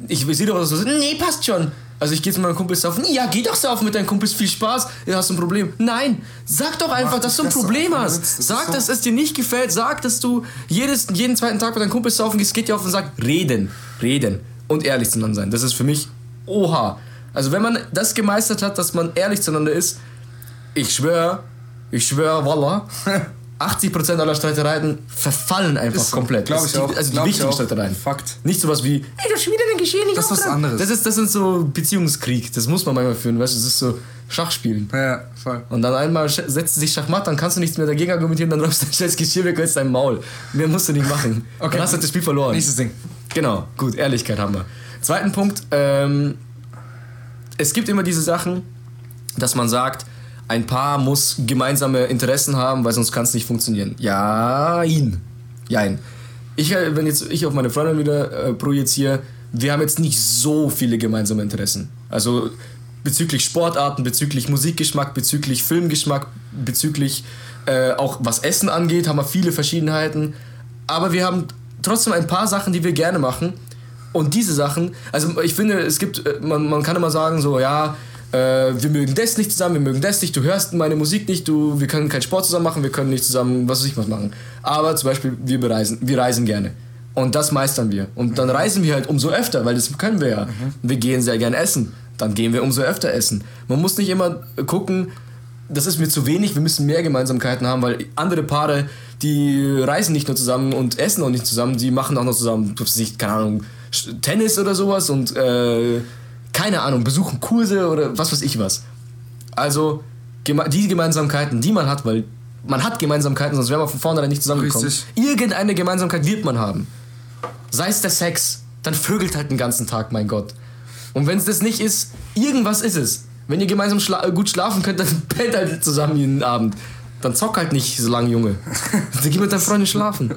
Ich sehe doch, was los ist. Nee, passt schon. Also ich gehe jetzt mit meinen Kumpels saufen. Ja, geh doch saufen mit deinen Kumpels, viel Spaß. Ja, hast du ein Problem? Nein, sag doch einfach, Mach dass du ein Problem hast. das Sag, so- dass es dir nicht gefällt. Sag, dass du jedes, jeden zweiten Tag mit deinen Kumpels saufen gehst, geht dir auf und sag, reden, reden und ehrlich zueinander sein. Das ist für mich oha. Also wenn man das gemeistert hat, dass man ehrlich zueinander ist, ich schwöre, ich schwöre, Wallah, 80% aller Streitereien verfallen einfach Ist komplett. Glaub ich die- auch. Also die wichtigen. Streitereien. Fakt. Nicht sowas wie, Ey, du hast schon wieder dein Geschehen nicht Das ist was aufgeräumt. anderes. das ist, das sind so Beziehungskrieg. Das muss man manchmal führen, weißt du? Das ist so Schachspielen. ja, voll. Und dann einmal setzt du dich Schachmatt, dann kannst du nichts mehr dagegen argumentieren, dann räumst du dein scheiß Geschirr weg und hältst dein Maul. Mehr musst du nicht machen. Okay. Dann hast du das Spiel verloren. Nächstes Ding. Genau, gut, Ehrlichkeit haben wir. Zweiten Punkt, ähm, es gibt immer diese Sachen, dass man sagt, ein Paar muss gemeinsame Interessen haben, weil sonst kann es nicht funktionieren. Ja, ihn. Jein. Ich, äh, wenn jetzt ich auf meine Freundin wieder äh, projiziere, wir haben jetzt nicht so viele gemeinsame Interessen. Also bezüglich Sportarten, bezüglich Musikgeschmack, bezüglich Filmgeschmack, bezüglich äh, auch was Essen angeht, haben wir viele Verschiedenheiten. Aber wir haben trotzdem ein paar Sachen, die wir gerne machen. Und diese Sachen, also ich finde, es gibt, äh, man, man kann immer sagen, so, ja, äh, wir mögen das nicht zusammen, wir mögen das nicht, du hörst meine Musik nicht, du, wir können keinen Sport zusammen machen, wir können nicht zusammen, was weiß ich was machen. Aber zum Beispiel, wir bereisen, wir reisen gerne. Und das meistern wir. Und dann reisen wir halt umso öfter, weil das können wir ja. Wir gehen sehr gern essen. Dann gehen wir umso öfter essen. Man muss nicht immer gucken, das ist mir zu wenig, wir müssen mehr Gemeinsamkeiten haben, weil andere Paare, die reisen nicht nur zusammen und essen auch nicht zusammen, die machen auch noch zusammen, keine Ahnung, Tennis oder sowas und äh, keine Ahnung, besuchen Kurse oder was weiß ich was. Also geme die Gemeinsamkeiten, die man hat, weil man hat Gemeinsamkeiten, sonst wäre man von vornherein nicht zusammengekommen. Richtig. Irgendeine Gemeinsamkeit wird man haben. Sei es der Sex, dann vögelt halt den ganzen Tag, mein Gott. Und wenn es das nicht ist, irgendwas ist es. Wenn ihr gemeinsam schla gut schlafen könnt, dann pennt halt zusammen jeden Abend. Dann zock halt nicht so lange, Junge. Dann geh mit deinen Freunden schlafen.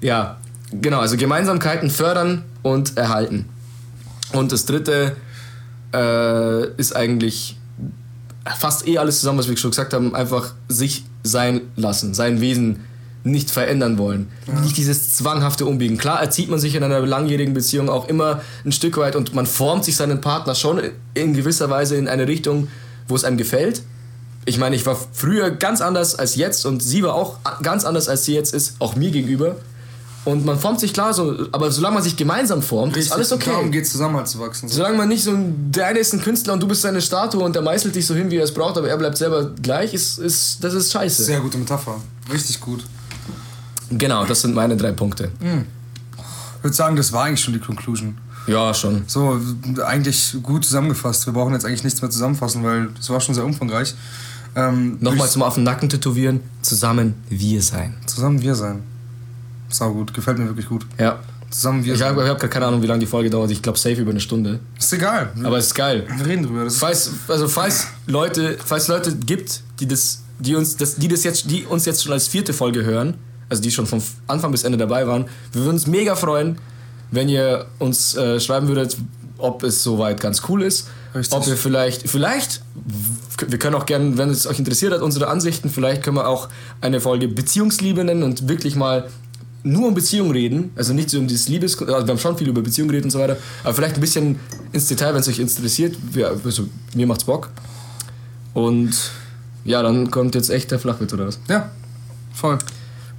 Ja, genau, also Gemeinsamkeiten fördern und erhalten. Und das dritte äh, ist eigentlich fast eh alles zusammen, was wir schon gesagt haben, einfach sich sein lassen, sein Wesen nicht verändern wollen. Nicht dieses zwanghafte Umbiegen. Klar erzieht man sich in einer langjährigen Beziehung auch immer ein Stück weit und man formt sich seinen Partner schon in gewisser Weise in eine Richtung, wo es einem gefällt. Ich meine, ich war früher ganz anders als jetzt und sie war auch ganz anders als sie jetzt ist, auch mir gegenüber. Und man formt sich klar so, aber solange man sich gemeinsam formt, ist alles okay. Darum geht zusammen zu wachsen. So. Solange man nicht so ein, der eine ist ein Künstler und du bist seine Statue und der meißelt dich so hin, wie er es braucht, aber er bleibt selber gleich, ist, ist, das ist scheiße. Sehr gute Metapher. Richtig gut. Genau, das sind meine drei Punkte. Ich würde sagen, das war eigentlich schon die Conclusion. Ja, schon. So, eigentlich gut zusammengefasst. Wir brauchen jetzt eigentlich nichts mehr zusammenfassen, weil das war schon sehr umfangreich. Ähm, Nochmal zum auf den Nacken tätowieren, zusammen wir sein. Zusammen wir sein. Sau gut. Gefällt mir wirklich gut. Ja. Zusammen wir Ich habe hab keine Ahnung, wie lange die Folge dauert. Ich glaube, safe über eine Stunde. Ist egal. Aber es ist geil. wir reden drüber. Falls, also falls Leute, falls Leute gibt, die das, die uns, das, die das jetzt, die uns jetzt schon als vierte Folge hören, also die schon von Anfang bis Ende dabei waren, wir würden uns mega freuen, wenn ihr uns äh, schreiben würdet, ob es soweit ganz cool ist, Richtig. ob wir vielleicht, vielleicht, wir können auch gerne, wenn es euch interessiert hat, unsere Ansichten, vielleicht können wir auch eine Folge Beziehungsliebe nennen und wirklich mal nur um Beziehung reden, also nicht so um dieses Liebes, also wir haben schon viel über Beziehung geredet und so weiter, aber vielleicht ein bisschen ins Detail, wenn es euch interessiert. Wir, also, mir macht's Bock. Und ja, dann kommt jetzt echt der Flachwitz oder was? ja, voll.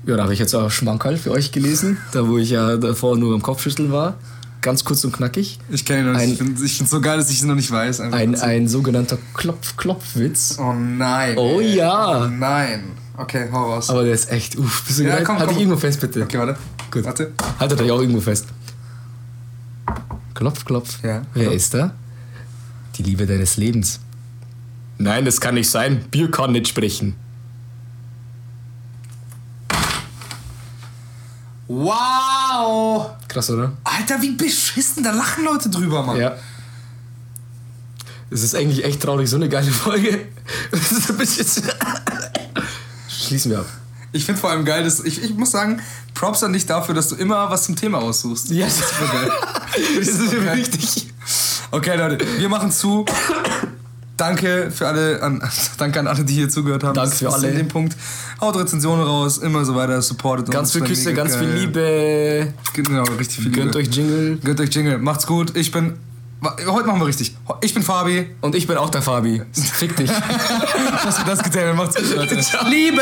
Ja, da habe ich jetzt auch Schmankerl für euch gelesen, da wo ich ja davor nur am Kopfschütteln war. Ganz kurz und knackig. Ich kenne ihn noch Ein- nicht. Ich finde es so geil, dass ich es noch nicht weiß. Ein, dazu. ein sogenannter Klopf-Klopf-Witz. oh nein. Oh ja. Oh nein. Okay, hau raus. Aber der ist echt, uff, bist du Ja, bereit? komm, halt komm. dich irgendwo fest, bitte. okay, warte. Gut. Warte. Haltet euch auch irgendwo fest. Klopf, klopf. Ja, Wer hallo. ist da? Die Liebe deines Lebens. Nein, das kann nicht sein. Bier kann nicht sprechen. Wow! Krass, oder? Alter, wie beschissen, da lachen Leute drüber, Mann. Ja. Es ist eigentlich echt traurig, so eine geile Folge. Das ist ein bisschen- Schließen wir ab. Ich finde vor allem geil, dass ich, ich muss sagen, Props an dich dafür, dass du immer was zum Thema aussuchst. Ja, das ist super geil. das ist geil. wichtig. Okay, Leute, wir machen zu. Danke für alle, an, danke an alle, die hier zugehört haben. Danke für alle. Dem Punkt. Haut Rezensionen raus, immer so weiter, supportet Ganz uns. viel wenn Küsse, ganz viel äh, Liebe. Genau, richtig viel Gönnt Liebe. euch Jingle. Gönnt euch Jingle. Macht's gut. Ich bin. Heute machen wir richtig. Ich bin Fabi. Und ich bin auch der Fabi. Fick dich. Das, das getan. Macht's gut, Leute. Liebe!